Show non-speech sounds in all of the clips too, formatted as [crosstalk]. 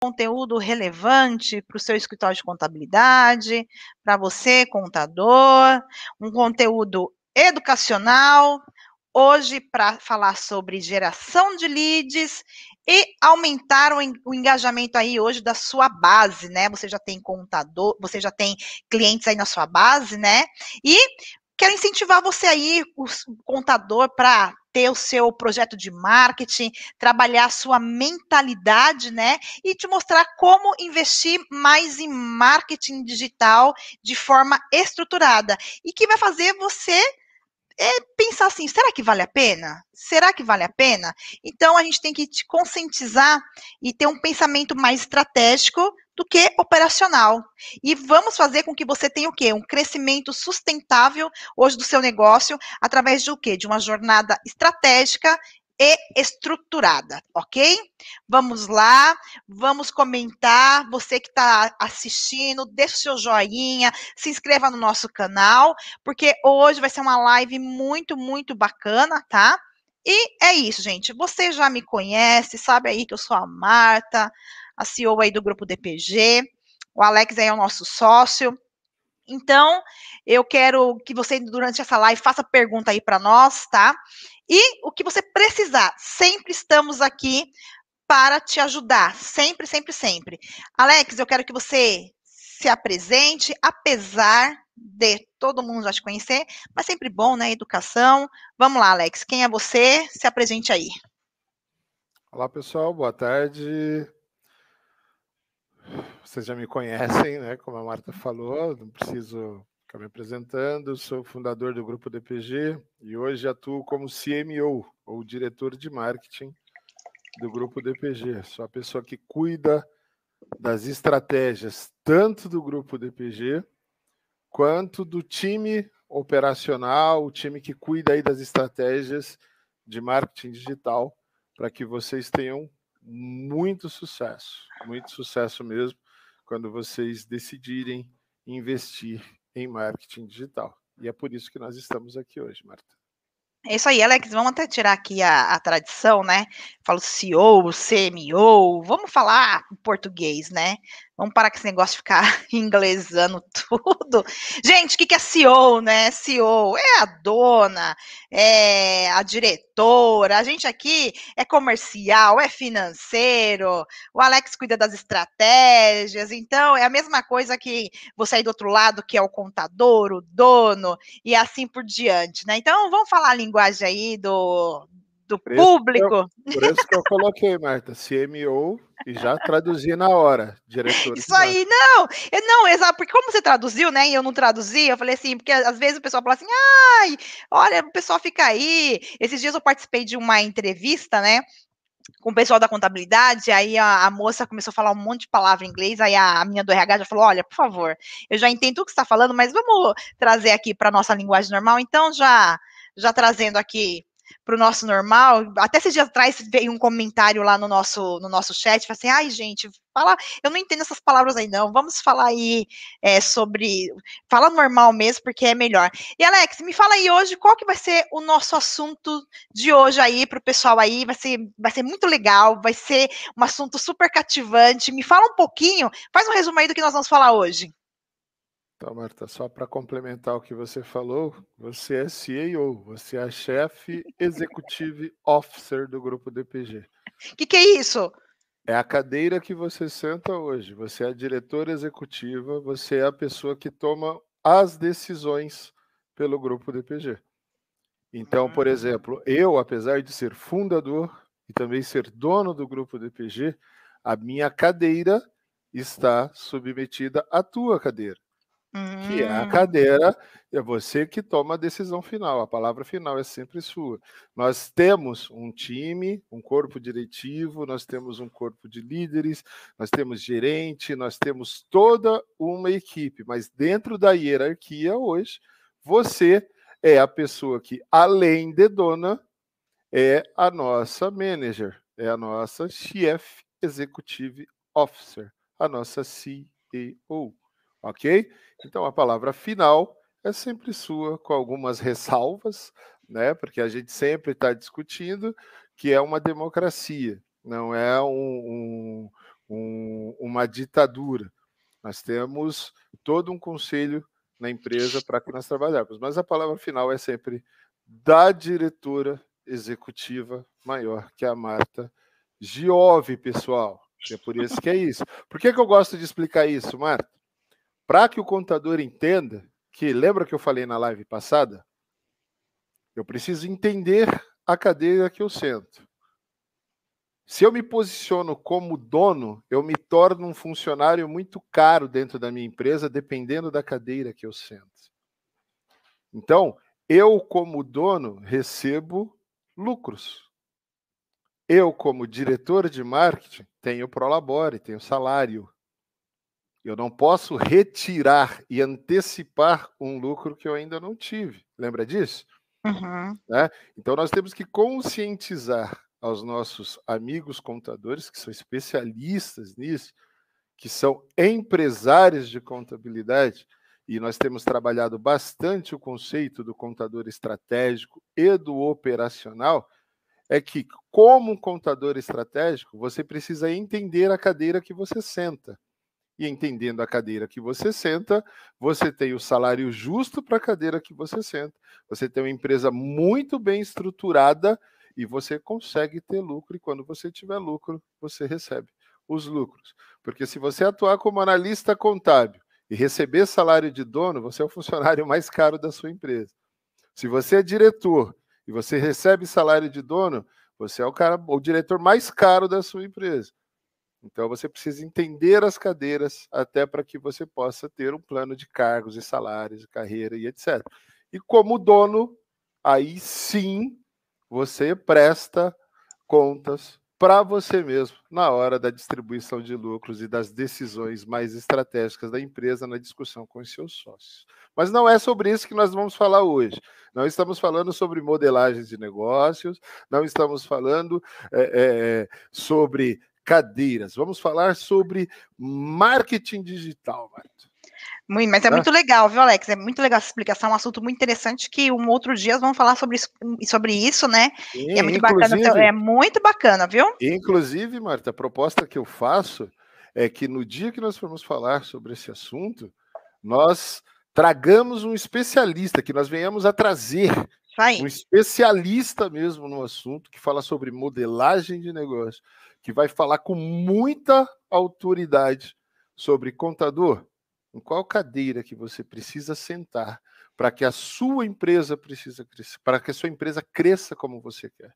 conteúdo relevante para o seu escritório de contabilidade, para você, contador, um conteúdo educacional, hoje para falar sobre geração de leads e aumentar o, engajamento aí hoje da sua base, né? Você já tem contador, você já tem clientes aí na sua base, né? E quero incentivar você aí, o contador, para ter o seu projeto de marketing, trabalhar a sua mentalidade, né? E te mostrar como investir mais em marketing digital de forma estruturada e que vai fazer você é pensar assim: será que vale a pena? Será que vale a pena? Então a gente tem que te conscientizar e ter um pensamento mais estratégico do que operacional. E vamos fazer com que você tenha o quê? Um crescimento sustentável hoje do seu negócio através de o quê? De uma jornada estratégica e estruturada, ok? Vamos lá, vamos comentar. Você que está assistindo, deixa o seu joinha, se inscreva no nosso canal, porque hoje vai ser uma live muito, muito bacana, tá? E é isso, gente. Você já me conhece, sabe aí que eu sou a Marta, a CEO aí do grupo DPG. O Alex aí é o nosso sócio. Então, eu quero que você, durante essa live, faça pergunta aí para nós, tá? E o que você precisar, sempre estamos aqui para te ajudar. Sempre, sempre, sempre. Alex, eu quero que você se apresente, apesar de todo mundo já te conhecer, mas sempre bom, né? Educação. Vamos lá, Alex. Quem é você? Se apresente aí. Olá, pessoal. Boa tarde. Vocês já me conhecem, né? Como a Marta falou, não preciso ficar me apresentando. Sou fundador do grupo DPG e hoje atuo como CMO, ou diretor de marketing do grupo DPG. Sou a pessoa que cuida das estratégias tanto do grupo DPG quanto do time operacional, o time que cuida aí das estratégias de marketing digital para que vocês tenham muito sucesso, muito sucesso mesmo, quando vocês decidirem investir em marketing digital. E é por isso que nós estamos aqui hoje, Marta. É isso aí, Alex. Vamos até tirar aqui a, a tradição, né? Falo CEO, CMO, vamos falar português, né? Vamos parar com esse negócio de ficar [laughs] inglesando tudo. Gente, o que é CEO, né? CEO é a dona, é a diretora. A gente aqui é comercial, é financeiro. O Alex cuida das estratégias. Então, é a mesma coisa que você aí do outro lado, que é o contador, o dono, e assim por diante, né? Então, vamos falar a linguagem aí do, do por público. Eu, [laughs] por isso que eu coloquei, Marta, CMO e já traduzi na hora, diretor. Isso aí, não, eu, não, exato, porque como você traduziu, né, e eu não traduzi, eu falei assim, porque às vezes o pessoal fala assim, ai, olha, o pessoal fica aí. Esses dias eu participei de uma entrevista, né, com o pessoal da contabilidade, aí a, a, moça começou a falar um monte de palavra em inglês, aí a, a minha do RH já falou, olha, por favor, eu já entendo o que você está falando, mas vamos trazer aqui para nossa linguagem normal, então já já trazendo aqui para o nosso normal. Até esses dias atrás veio um comentário lá no nosso, no nosso chat, assim, ai, gente, fala, eu não entendo essas palavras aí, não. Vamos falar aí é, sobre. Fala normal mesmo, porque é melhor. E Alex, me fala aí hoje qual que vai ser o nosso assunto de hoje aí para o pessoal aí. Vai ser, vai ser muito legal, vai ser um assunto super cativante. Me fala um pouquinho, faz um resumo aí do que nós vamos falar hoje. Então, Marta, só para complementar o que você falou, você é CEO, você é chefe executive officer do grupo DPG. O que, que é isso? É a cadeira que você senta hoje. Você é a diretora executiva, você é a pessoa que toma as decisões pelo grupo DPG. Então, por hum. exemplo, eu, apesar de ser fundador e também ser dono do grupo DPG, a minha cadeira está submetida à tua cadeira que é a hum. cadeira, é você que toma a decisão final, a palavra final é sempre sua. Nós temos um time, um corpo diretivo, nós temos um corpo de líderes, nós temos gerente, nós temos toda uma equipe, mas dentro da hierarquia hoje, você é a pessoa que, além de dona, é a nossa manager, é a nossa Chief Executive Officer, a nossa CEO ok? Então a palavra final é sempre sua, com algumas [laughs] ressalvas, né? Porque a gente sempre está discutindo que é uma democracia, não é um, um, um, uma ditadura. Nós temos todo um conselho na empresa para que nós trabalhamos, mas a palavra final é sempre da diretora executiva maior, que é a Marta Giove, pessoal. É por isso que é isso. Por que, que eu gosto de explicar isso, Marta? Para que o contador entenda que, lembra que eu falei na live passada? Eu preciso entender a cadeira que eu sento. Se eu me posiciono como dono, eu me torno um funcionário muito caro dentro da minha empresa, dependendo da cadeira que eu sento. Então, eu, como dono, recebo lucros. Eu, como diretor de marketing, tenho prolabore, tenho salário. Eu não posso retirar e antecipar um lucro que eu ainda não tive. Lembra disso? Uhum. Né? Então, nós temos que conscientizar aos nossos amigos contadores, que são especialistas nisso, que são empresários de contabilidade, e nós temos trabalhado bastante o conceito do contador estratégico e do operacional, é que, como um contador estratégico, você precisa entender a cadeira que você senta. E entendendo a cadeira que você senta, você tem o salário justo para a cadeira que você senta. Você tem uma empresa muito bem estruturada e você consegue ter lucro, e quando você tiver lucro, você recebe os lucros. Porque se você atuar como analista contábil e receber salário de dono, você é o funcionário [laughs] mais caro da sua empresa. Se você é diretor e você recebe salário de dono, você é o cara, o diretor mais caro da sua empresa. Então você precisa entender as cadeiras até para que você possa ter um plano de cargos e salários, carreira e etc. E como dono, aí sim você presta contas para você mesmo na hora da distribuição de lucros e das decisões mais estratégicas da empresa na discussão com os seus sócios. Mas não é sobre isso que nós vamos falar hoje. Não estamos falando sobre modelagem de negócios, não estamos falando é, é, sobre cadeiras. Vamos falar sobre marketing digital, Marta. Muito, mas é muito legal, viu, Alex? É muito legal essa explicação, é um assunto muito interessante que um outro dia vamos falar sobre isso, sobre isso né? Sim, é muito bacana, é muito bacana, viu? Inclusive, Marta, a proposta que eu faço é que no dia que nós formos falar sobre esse assunto, nós tragamos um especialista, que nós venhamos a trazer um especialista mesmo no assunto, que fala sobre modelagem de negócio, que vai falar com muita autoridade sobre contador em qual cadeira que você precisa sentar para que a sua empresa precisa crescer, para que a sua empresa cresça como você quer.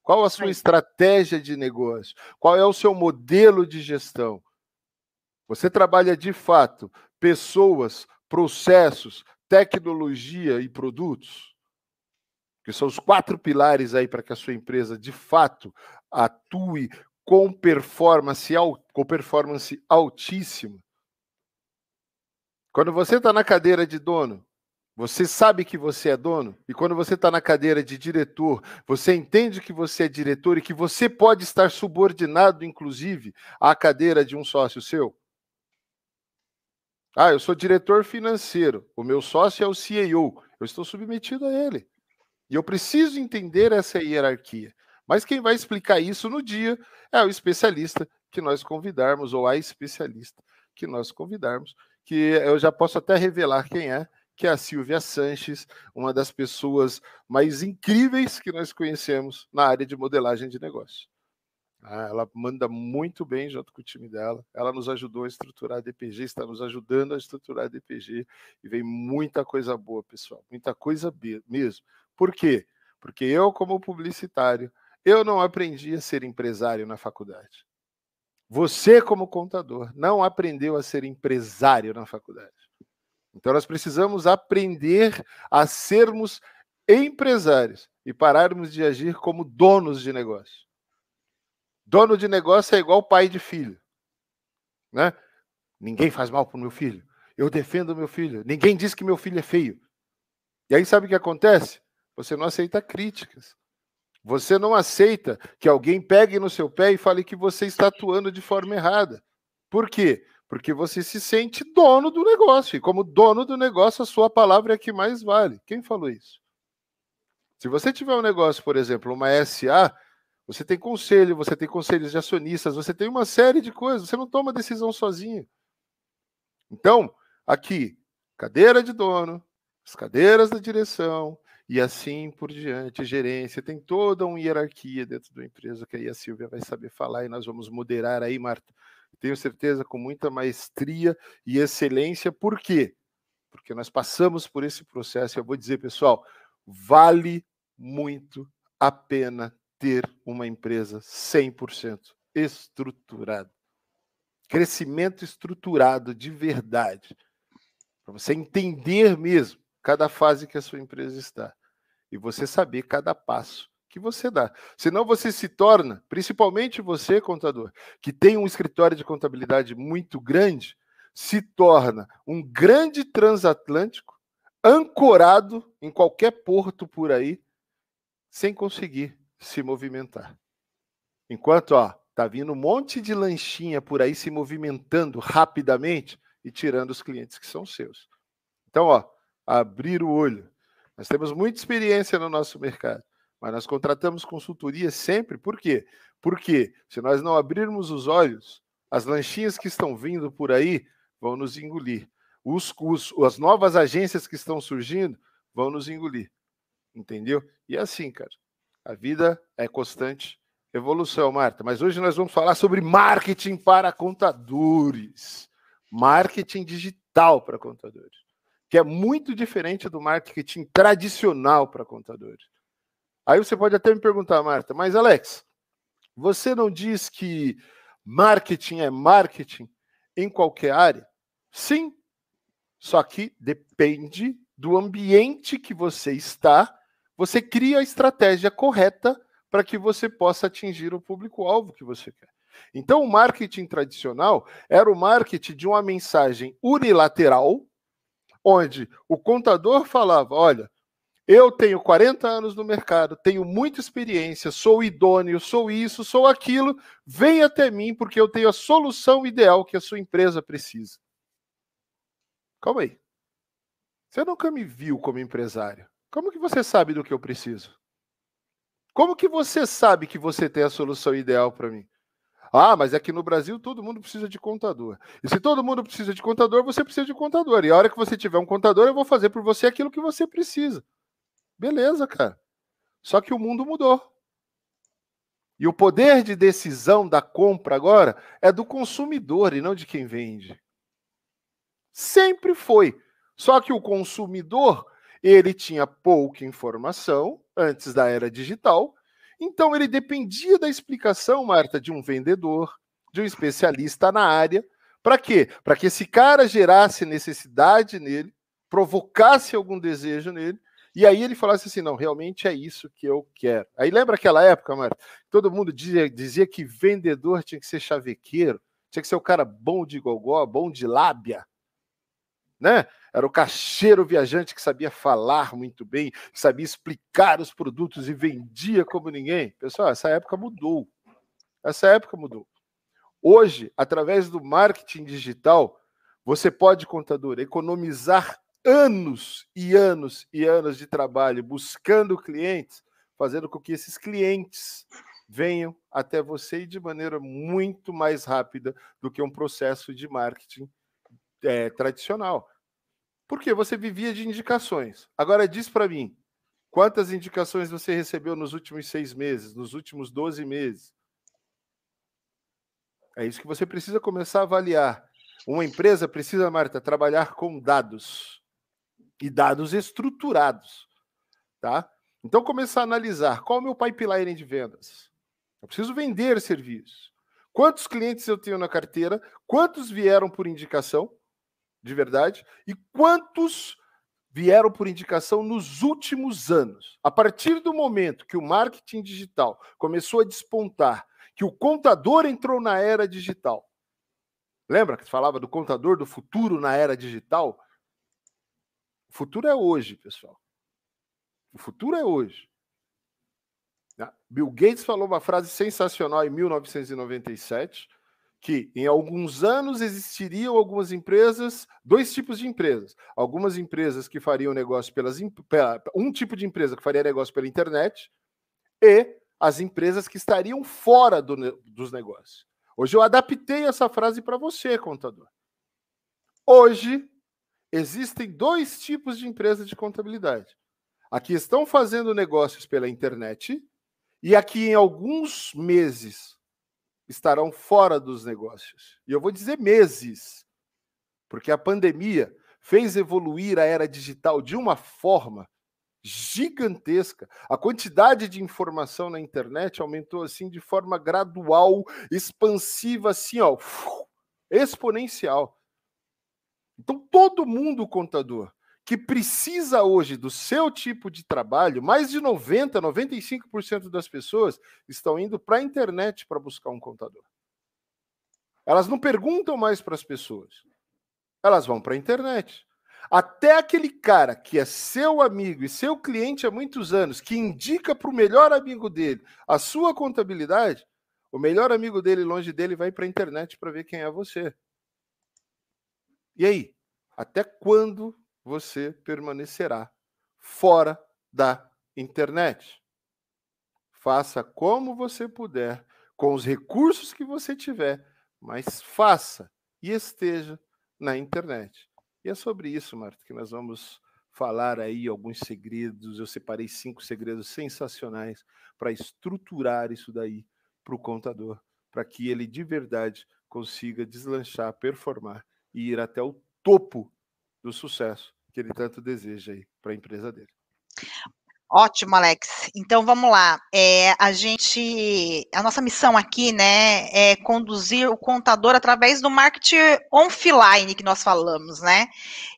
Qual a sua estratégia de negócio? Qual é o seu modelo de gestão? Você trabalha de fato pessoas, processos, tecnologia e produtos? Que são os quatro pilares aí para que a sua empresa de fato atue com performance, com performance altíssima. Quando você está na cadeira de dono, você sabe que você é dono, e quando você está na cadeira de diretor, você entende que você é diretor e que você pode estar subordinado, inclusive, à cadeira de um sócio seu. Ah, eu sou diretor financeiro, o meu sócio é o CEO, eu estou submetido a ele. E eu preciso entender essa hierarquia. Mas quem vai explicar isso no dia é o especialista que nós convidarmos, ou a especialista que nós convidarmos que eu já posso até revelar quem é, que é a Silvia Sanches, uma das pessoas mais incríveis que nós conhecemos na área de modelagem de negócio. Ah, ela manda muito bem junto com o time dela. Ela nos ajudou a estruturar a DPG, está nos ajudando a estruturar a DPG e vem muita coisa boa, pessoal, muita coisa mesmo. Por quê? Porque eu, como publicitário, eu não aprendi a ser empresário na faculdade. Você, como contador, não aprendeu a ser empresário na faculdade. Então, nós precisamos aprender a sermos empresários e pararmos de agir como donos de negócio. Dono de negócio é igual pai de filho. Né? Ninguém faz mal para o meu filho. Eu defendo meu filho. Ninguém diz que meu filho é feio. E aí, sabe o que acontece? Você não aceita críticas. Você não aceita que alguém pegue no seu pé e fale que você está atuando de forma errada. Por quê? Porque você se sente dono do negócio. E como dono do negócio, a sua palavra é a que mais vale. Quem falou isso? Se você tiver um negócio, por exemplo, uma SA, Você tem conselho, você tem conselhos de acionistas, você tem uma série de coisas, você não toma decisão sozinho. Então, aqui, cadeira de dono, as cadeiras da direção e assim por diante, gerência, tem toda uma hierarquia dentro da empresa que aí a Silvia vai saber falar e nós vamos moderar aí, Marta. Tenho certeza com muita maestria e excelência. Por quê? Porque nós passamos por esse processo. Eu vou dizer, pessoal, vale muito a pena ter uma empresa 100% estruturada. Crescimento estruturado de verdade. Para você entender mesmo cada fase que a sua empresa está e você saber cada passo que você dá. Senão você se torna, principalmente você, contador, que tem um escritório de contabilidade muito grande, se torna um grande transatlântico ancorado em qualquer porto por aí, sem conseguir se movimentar. Enquanto, ó, tá vindo um monte de lanchinha por aí se movimentando rapidamente e tirando os clientes que são seus. Então, ó, abrir o olho. Nós temos muita experiência no nosso mercado, mas nós contratamos consultoria sempre. Por quê? Porque se nós não abrirmos os olhos, as lanchinhas que estão vindo por aí vão nos engolir. Os, os, as novas agências que estão surgindo vão nos engolir. Entendeu? E é assim, cara. A vida é constante evolução, Marta. Mas hoje nós vamos falar sobre marketing para contadores. Marketing digital para contadores que é muito diferente do marketing tradicional para contadores. Aí você pode até me perguntar, Marta, mas Alex, você não diz que marketing é marketing em qualquer área? Sim, só que depende do ambiente que você está, você cria a estratégia correta para que você possa atingir o público-alvo que você quer. Então, o marketing tradicional era o marketing de uma mensagem unilateral, onde o contador falava: olha, eu tenho 40 anos no mercado, tenho muita experiência, sou idôneo, sou isso, sou aquilo, vem até mim porque eu tenho a solução ideal que a sua empresa precisa. Calma aí. Você nunca me viu como empresário. Como que você sabe do que eu preciso? Como que você sabe que você tem a solução ideal para mim? Ah, mas aqui no Brasil todo mundo precisa de contador. E se todo mundo precisa de contador, você precisa de contador. E a hora que você tiver um contador, eu vou fazer por você aquilo que você precisa. Beleza, cara. Só que o mundo mudou. E o poder de decisão da compra agora é do consumidor e não de quem vende. Sempre foi. Só que o consumidor, ele tinha pouca informação antes da era digital então ele dependia da explicação, Marta, de um vendedor, de um especialista na área. Para quê? Para que esse cara gerasse necessidade nele, provocasse algum desejo nele, e aí ele falasse assim: não, realmente é isso que eu quero. Aí lembra aquela época, Marta? Todo mundo dizia, dizia que vendedor tinha que ser chavequeiro, tinha que ser o cara bom de gogó, bom de lábia né? Era o caixeiro viajante que sabia falar muito bem, sabia explicar os produtos e vendia como ninguém. Pessoal, essa época mudou. Essa época mudou. Hoje, através do marketing digital, você pode, contador, economizar anos e anos e anos de trabalho buscando clientes, fazendo com que esses clientes venham até você de maneira muito mais rápida do que um processo de marketing é, tradicional. Porque você vivia de indicações. Agora diz para mim, quantas indicações você recebeu nos últimos seis meses, nos últimos 12 meses? É isso que você precisa começar a avaliar. Uma empresa precisa, Marta, trabalhar com dados e dados estruturados, tá? Então começar a analisar qual é o meu pipeline de vendas. Eu preciso vender serviços. Quantos clientes eu tenho na carteira? Quantos vieram por indicação? De verdade, e quantos vieram por indicação nos últimos anos. A partir do momento que o marketing digital começou a despontar, que o contador entrou na era digital. Lembra que falava do contador do futuro na era digital? O futuro é hoje, pessoal. O futuro é hoje. Bill Gates falou uma frase sensacional em 1997 que em alguns anos existiriam algumas empresas, dois tipos de empresas. Algumas empresas que fariam negócio pelas um tipo de empresa que faria negócio pela internet e as empresas que estariam fora do, dos negócios. Hoje eu adaptei essa frase para você, contador. Hoje existem dois tipos de empresas de contabilidade. Aqui estão fazendo negócios pela internet e aqui em alguns meses estarão fora dos negócios. E eu vou dizer meses, porque a pandemia fez evoluir a era digital de uma forma gigantesca. A quantidade de informação na internet aumentou assim de forma gradual, expansiva, assim, ó, exponencial. Então, todo mundo, contador, que precisa hoje do seu tipo de trabalho, mais de 90, 95% das pessoas estão indo para a internet para buscar um contador. Elas não perguntam mais para as pessoas. Elas vão para a internet. Até aquele cara que é seu amigo e seu cliente há muitos anos, que indica para o melhor amigo dele a sua contabilidade, o melhor amigo dele longe dele vai para a internet para ver quem é você. E aí? Até quando você permanecerá fora da internet? Faça como você puder, com os recursos que você tiver, mas faça e esteja na internet. E é sobre isso, Marta, que nós vamos falar aí alguns segredos. Eu separei cinco segredos sensacionais para estruturar isso daí para o contador, para que ele de verdade consiga deslanchar, performar e ir até o topo do sucesso que ele tanto deseja aí para a empresa dele. Ótimo, Alex. Então vamos lá. É, a gente, a nossa missão aqui, né, é conduzir o contador através do marketing offline que nós falamos, né?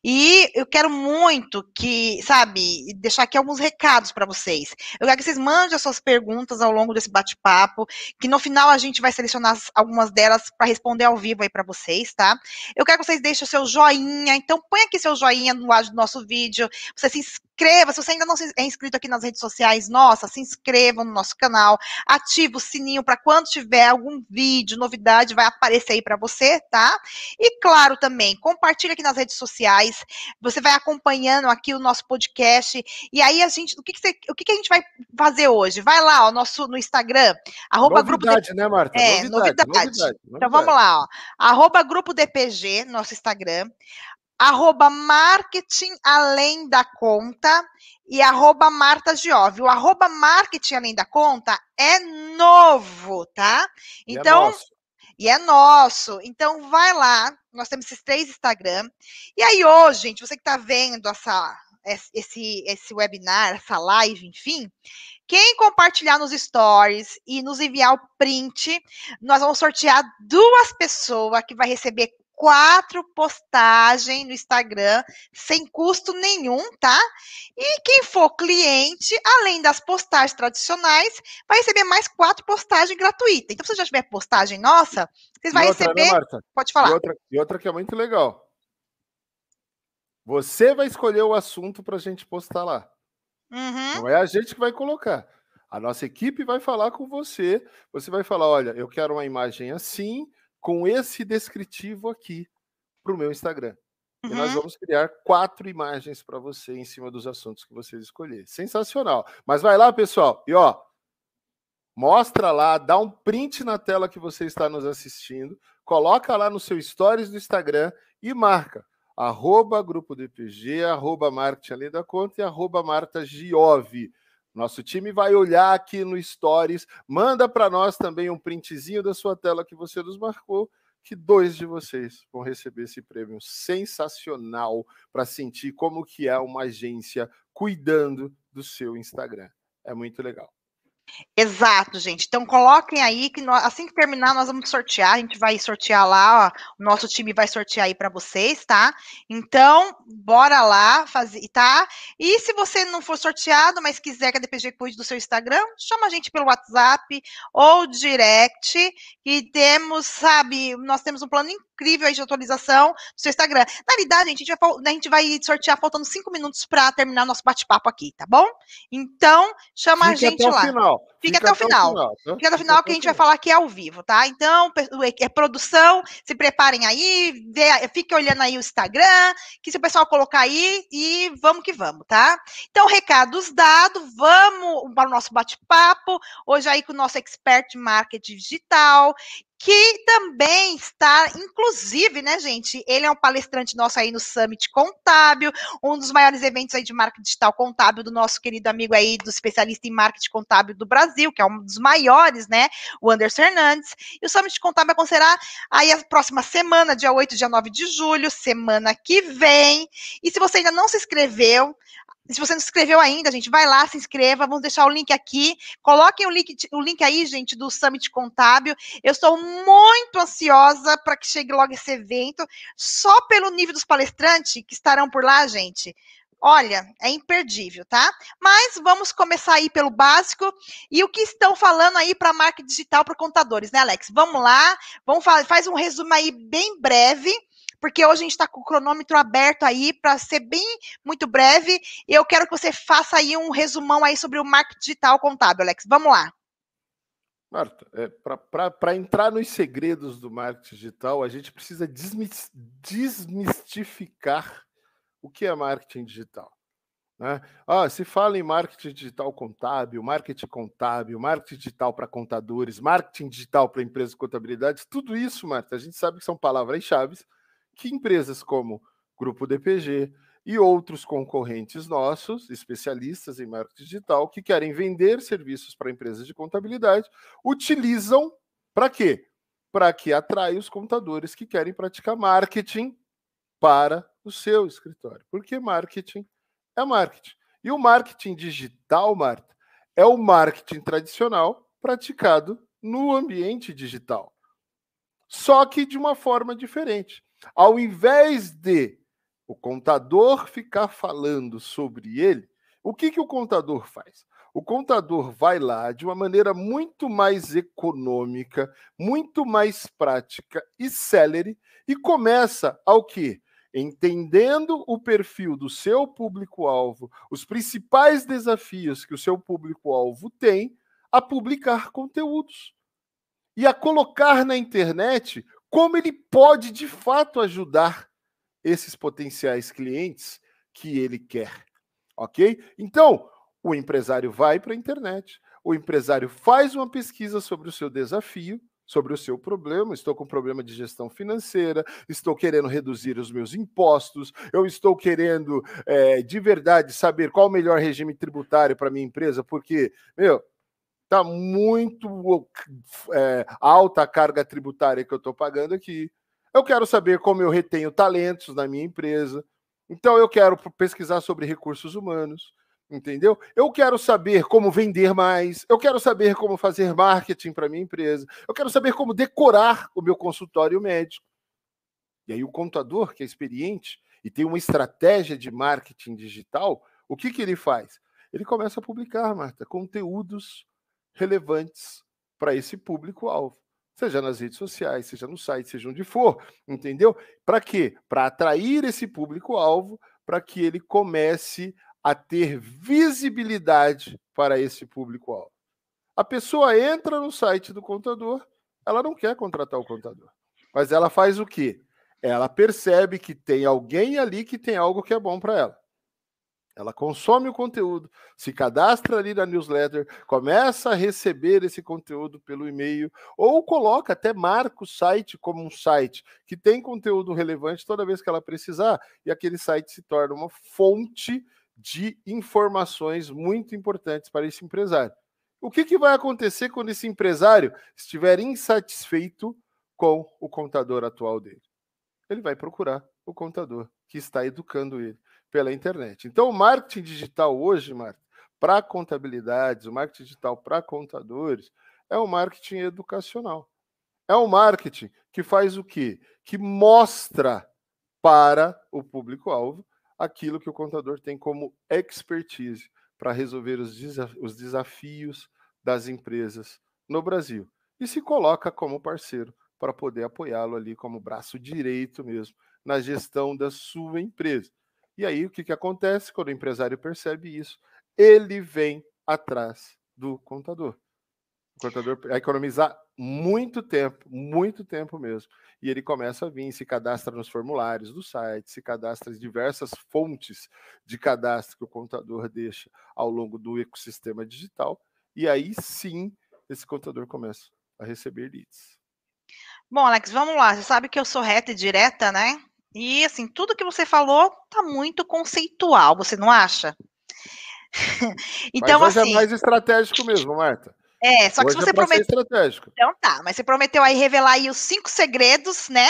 E eu quero muito que, sabe, deixar aqui alguns recados para vocês. Eu quero que vocês mandem as suas perguntas ao longo desse bate-papo, que no final a gente vai selecionar algumas delas para responder ao vivo aí para vocês, tá? Eu quero que vocês deixem o seu joinha. Então põe aqui seu joinha no lado do nosso vídeo. Você se inscreva, se você ainda não é inscrito aqui nas redes sociais, nossa, se inscreva no nosso canal, ativa o sininho para quando tiver algum vídeo, novidade, vai aparecer aí para você, tá? E claro também, compartilha aqui nas redes sociais, você vai acompanhando aqui o nosso podcast, e aí a gente, o que, que, você, o que, que a gente vai fazer hoje? Vai lá, ó, nosso, no Instagram, arroba novidade, grupo... Né, Marta? É, novidade, novidade. novidade, novidade. Então vamos lá, ó, arroba grupo DPG, nosso Instagram, arroba marketing além da conta e arroba Marta Giove. O arroba marketing além da conta é novo, tá? Então, e é, e é nosso. Então, vai lá. Nós temos esses três Instagram. E aí, hoje, gente, você que está vendo essa, esse, esse webinar, essa live, enfim, quem compartilhar nos stories e nos enviar o print, nós vamos sortear duas pessoas que vai receber quatro postagens no Instagram sem custo nenhum, tá? E quem for cliente, além das postagens tradicionais, vai receber mais quatro postagens gratuitas. Então, se você já tiver postagem nossa, vocês vão receber. Né, Pode falar. E outra, e outra que é muito legal. Você vai escolher o assunto para a gente postar lá. Uhum. Não é a gente que vai colocar. A nossa equipe vai falar com você. Você vai falar: olha, eu quero uma imagem assim, com esse descritivo aqui para o meu Instagram. Uhum. E nós uhum. vamos criar quatro imagens para você em cima dos assuntos que vocês escolherem. Sensacional. Mas vai lá, pessoal, e ó, mostra lá, dá um print na tela que você está nos assistindo, coloca lá no seu stories do Instagram e marca arroba grupo DPG, arroba marketing além da conta e arroba Marta Giove. Nosso time vai olhar aqui no Stories, manda para nós também um printzinho da sua tela que você nos marcou, que dois de vocês vão receber esse prêmio sensacional para sentir como que é uma agência cuidando do seu Instagram. É muito legal. Exato, gente. Então coloquem aí que nós, assim que terminar nós vamos sortear. A gente vai sortear lá, ó, o nosso time vai sortear aí para vocês, tá? Então bora lá fazer, tá? E se você não for sorteado, mas quiser que a DPG cuide do seu Instagram, chama a gente pelo WhatsApp ou direct, que temos, sabe, nós temos um plano incrível aí de atualização do seu Instagram. Na verdade, a gente vai, a gente vai sortear faltando cinco minutos para terminar nosso bate-papo aqui, tá bom? Então chama Fique a gente lá. Final. Final. Fica, até, o final. final tá? Fica até o final que a gente vai falar aqui ao vivo, tá? Então, é produção, se preparem aí, vê, fique olhando aí o Instagram, que se o pessoal colocar aí e vamos que vamos, tá? Então, recados dados, vamos para o nosso bate-papo, hoje aí com o nosso expert marketing digital, que também está, inclusive, né, gente? Ele é um palestrante nosso aí no Summit Contábil, um dos maiores eventos aí de marketing digital contábil do nosso querido amigo aí, do especialista em marketing contábil do Brasil, que é um dos maiores, né? O Anderson Hernandes. E o Summit Contábil acontecerá aí a próxima semana, dia 8 dia 9 de julho, semana que vem. E se você ainda não se inscreveu, se você não se inscreveu ainda, gente, vai lá, se inscreva. Vamos deixar o link aqui. Coloquem o link, o link aí, gente, do Summit Contábil. Eu estou muito ansiosa para que chegue logo esse evento, só pelo nível dos palestrantes que estarão por lá, gente. Olha, é imperdível, tá? Mas vamos começar aí pelo básico e o que estão falando aí para marca digital para contadores, né, Alex? Vamos lá, vamos falar, faz um resumo aí bem breve porque hoje a gente está com o cronômetro aberto aí para ser bem muito breve. E eu quero que você faça aí um resumão aí sobre o marketing digital contábil, Alex. Vamos lá. Marta, é, para entrar nos segredos do marketing digital, a gente precisa desmistificar o que é marketing digital. Né? Ah, se fala em marketing digital contábil, marketing contábil, marketing digital para contadores, marketing digital para empresas de contabilidade, tudo isso, Marta, a gente sabe que são palavras-chave que empresas como Grupo DPG e outros concorrentes nossos, especialistas em marketing digital, que querem vender serviços para empresas de contabilidade, utilizam para quê? Para que atrai os contadores que querem praticar marketing para o seu escritório. Porque marketing é marketing. E o marketing digital, Marta, é o marketing tradicional praticado no ambiente digital. Só que de uma forma diferente. Ao invés de o contador ficar falando sobre ele, o que, que o contador faz? O contador vai lá de uma maneira muito mais econômica, muito mais prática e célere e começa ao que? Entendendo o perfil do seu público-alvo, os principais desafios que o seu público-alvo tem, a publicar conteúdos e a colocar na internet como ele pode de fato ajudar esses potenciais clientes que ele quer. Ok? Então, o empresário vai para a internet, o empresário faz uma pesquisa sobre o seu desafio, sobre o seu problema. Estou com problema de gestão financeira, estou querendo reduzir os meus impostos, eu estou querendo é, de verdade saber qual o melhor regime tributário para minha empresa, porque, meu, Está muito é, alta a carga tributária que eu estou pagando aqui. Eu quero saber como eu retenho talentos na minha empresa. Então, eu quero pesquisar sobre recursos humanos, entendeu? Eu quero saber como vender mais. Eu quero saber como fazer marketing para minha empresa. Eu quero saber como decorar o meu consultório médico. E aí, o contador, que é experiente e tem uma estratégia de marketing digital, o que, que ele faz? Ele começa a publicar, Marta, conteúdos relevantes para esse público-alvo. Seja nas redes sociais, seja no site, seja onde for, entendeu? Para quê? Para atrair esse público-alvo, para que ele comece a ter visibilidade para esse público-alvo. A pessoa entra no site do contador, ela não quer contratar o contador. Mas ela faz o quê? Ela percebe que tem alguém ali que tem algo que é bom para ela. Ela consome o conteúdo, se cadastra ali na newsletter, começa a receber esse conteúdo pelo e-mail, ou coloca, até marca o site como um site que tem conteúdo relevante toda vez que ela precisar, e aquele site se torna uma fonte de informações muito importantes para esse empresário. O que, que vai acontecer quando esse empresário estiver insatisfeito com o contador atual dele? Ele vai procurar o contador que está educando ele pela internet. Então, o marketing digital hoje, para contabilidades, o marketing digital para contadores, é um marketing educacional. É um marketing que faz o quê? Que mostra para o público-alvo aquilo que o contador tem como expertise para resolver os, os desafios das empresas no Brasil. E se coloca como parceiro para poder apoiá-lo ali como braço direito mesmo na gestão da sua empresa. E aí o que, que acontece quando o empresário percebe isso? Ele vem atrás do contador. O contador vai economizar muito tempo, muito tempo mesmo. E ele começa a vir, se cadastra nos formulários do site, se cadastra em diversas fontes de cadastro que o contador deixa ao longo do ecossistema digital. E aí sim, esse contador começa a receber leads. Bom, Alex, vamos lá. Você sabe que eu sou reta e direta, né? E assim, tudo que você falou tá muito conceitual, você não acha? [laughs] então, Mas é assim, é mais estratégico mesmo, Marta. É, só que Hoje se você é prometeu. Estratégico. Então tá, mas você prometeu aí revelar aí os cinco segredos, né,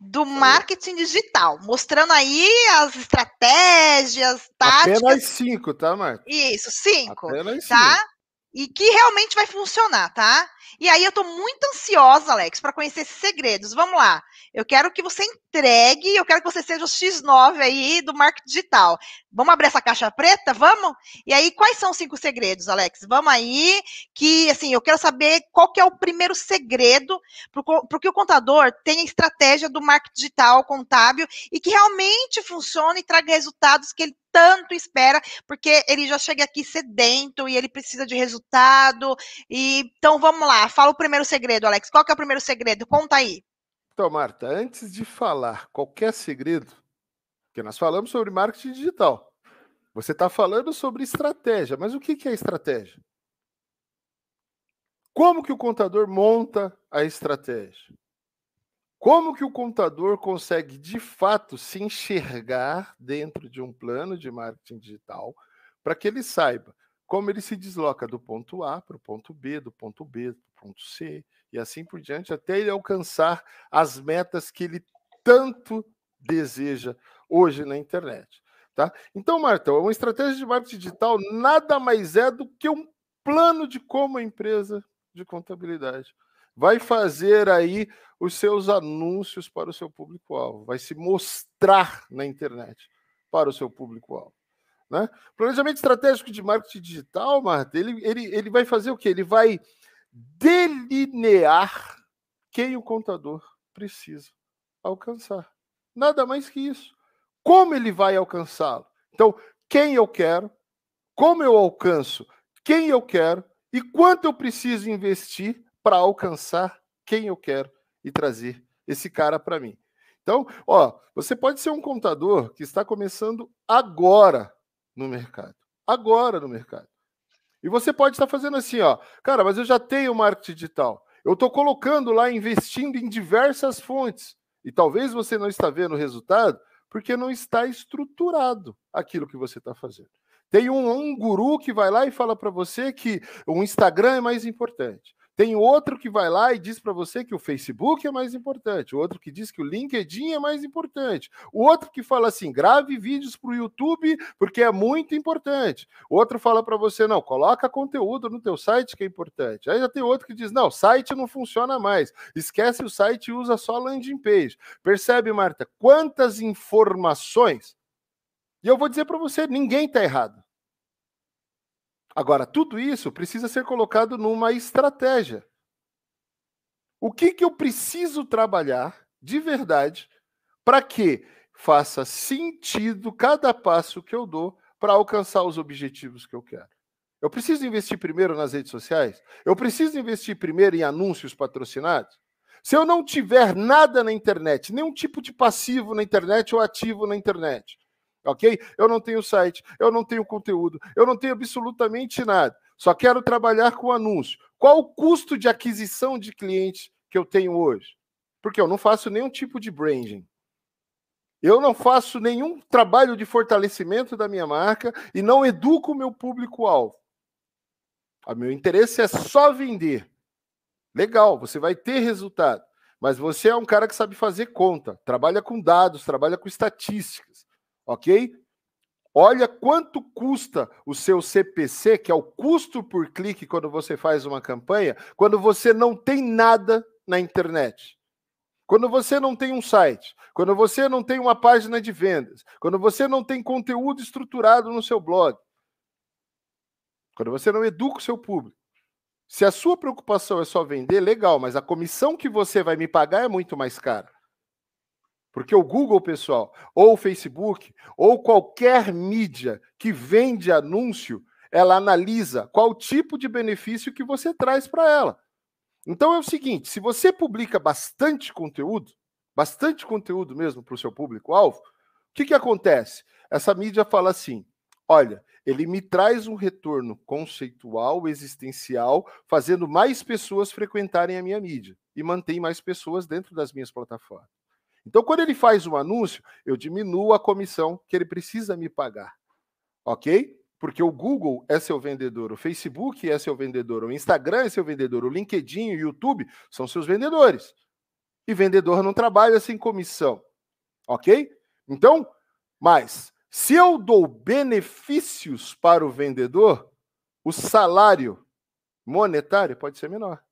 do marketing digital, mostrando aí as estratégias, táticas. Apenas cinco, tá, Marta? Isso, cinco. Apenas tá? Cinco e que realmente vai funcionar, tá? E aí eu tô muito ansiosa, Alex, para conhecer esses segredos. Vamos lá. Eu quero que você entregue, eu quero que você seja o X9 aí do marketing digital. Vamos abrir essa caixa preta? Vamos? E aí, quais são os cinco segredos, Alex? Vamos aí, que assim, eu quero saber qual que é o primeiro segredo para que o contador tenha estratégia do marketing digital contábil e que realmente funcione e traga resultados que ele tanto espera, porque ele já chega aqui sedento e ele precisa de resultado. E então vamos lá, fala o primeiro segredo, Alex. Qual que é o primeiro segredo? Conta aí. Então, Marta, antes de falar qualquer segredo, porque nós falamos sobre marketing digital, você está falando sobre estratégia, mas o que, que é estratégia? Como que o contador monta a estratégia? Como que o contador consegue de fato se enxergar dentro de um plano de marketing digital para que ele saiba como ele se desloca do ponto A para o ponto B, do ponto B para o ponto C e assim por diante, até ele alcançar as metas que ele tanto deseja hoje na internet. Tá? Então, Marta, uma estratégia de marketing digital nada mais é do que um plano de como a empresa de contabilidade vai fazer aí os seus anúncios para o seu público-alvo, vai se mostrar na internet para o seu público-alvo. Né? Planejamento estratégico de marketing digital, Marta, ele, ele, ele vai fazer o quê? Ele vai delinear quem o contador precisa alcançar. Nada mais que isso. Como ele vai alcançá-lo? Então, quem eu quero, como eu alcanço quem eu quero e quanto eu preciso investir para alcançar quem eu quero e trazer esse cara para mim. Então, ó, você pode ser um contador que está começando agora no mercado. Agora no mercado. E você pode estar fazendo assim, ó, cara, mas eu já tenho marketing digital. Eu estou colocando lá, investindo em diversas fontes. E talvez você não está vendo o resultado porque não está estruturado aquilo que você está fazendo. Tem um, um guru que vai lá e fala para você que o Instagram é mais importante. Tem outro que vai lá e diz para você que o Facebook é mais importante, outro que diz que o LinkedIn é mais importante, o outro que fala assim, grave vídeos para o YouTube porque é muito importante. Outro fala para você, não, coloca conteúdo no teu site que é importante. Aí já tem outro que diz, não, site não funciona mais, esquece o site e usa só landing page. Percebe, Marta, quantas informações? E eu vou dizer para você, ninguém está errado. Agora, tudo isso precisa ser colocado numa estratégia. O que, que eu preciso trabalhar de verdade para que faça sentido cada passo que eu dou para alcançar os objetivos que eu quero? Eu preciso investir primeiro nas redes sociais? Eu preciso investir primeiro em anúncios patrocinados? Se eu não tiver nada na internet, nenhum tipo de passivo na internet ou ativo na internet, ok? Eu não tenho site, eu não tenho conteúdo, eu não tenho absolutamente nada. Só quero trabalhar com anúncio. Qual o custo de aquisição de clientes que eu tenho hoje? Porque eu não faço nenhum tipo de branding. Eu não faço nenhum trabalho de fortalecimento da minha marca e não educo o meu público-alvo. O meu interesse é só vender. Legal, você vai ter resultado. Mas você é um cara que sabe fazer conta, trabalha com dados, trabalha com estatísticas ok? Olha quanto custa o seu CPC, que é o custo por clique quando você faz uma campanha, quando você não tem nada na internet. Quando você não tem um site, quando você não tem uma página de vendas, quando você não tem conteúdo estruturado no seu blog, quando você não educa o seu público. Se a sua preocupação é só vender, legal, mas a comissão que você vai me pagar é muito mais cara. Porque o Google, pessoal, ou o Facebook, ou qualquer mídia que vende anúncio, ela analisa qual tipo de benefício que você traz para ela. Então é o seguinte: se você publica bastante conteúdo, bastante conteúdo mesmo para o seu público-alvo, o que, que acontece? Essa mídia fala assim: olha, ele me traz um retorno conceitual, existencial, fazendo mais pessoas frequentarem a minha mídia e mantém mais pessoas dentro das minhas plataformas. Então, quando ele faz um anúncio, eu diminuo a comissão que ele precisa me pagar. Ok? Porque o Google é seu vendedor, o Facebook é seu vendedor, o Instagram é seu vendedor, o LinkedIn o YouTube são seus vendedores. E vendedor não trabalha sem comissão. Ok? Então, mas se eu dou benefícios para o vendedor, o salário monetário pode ser menor.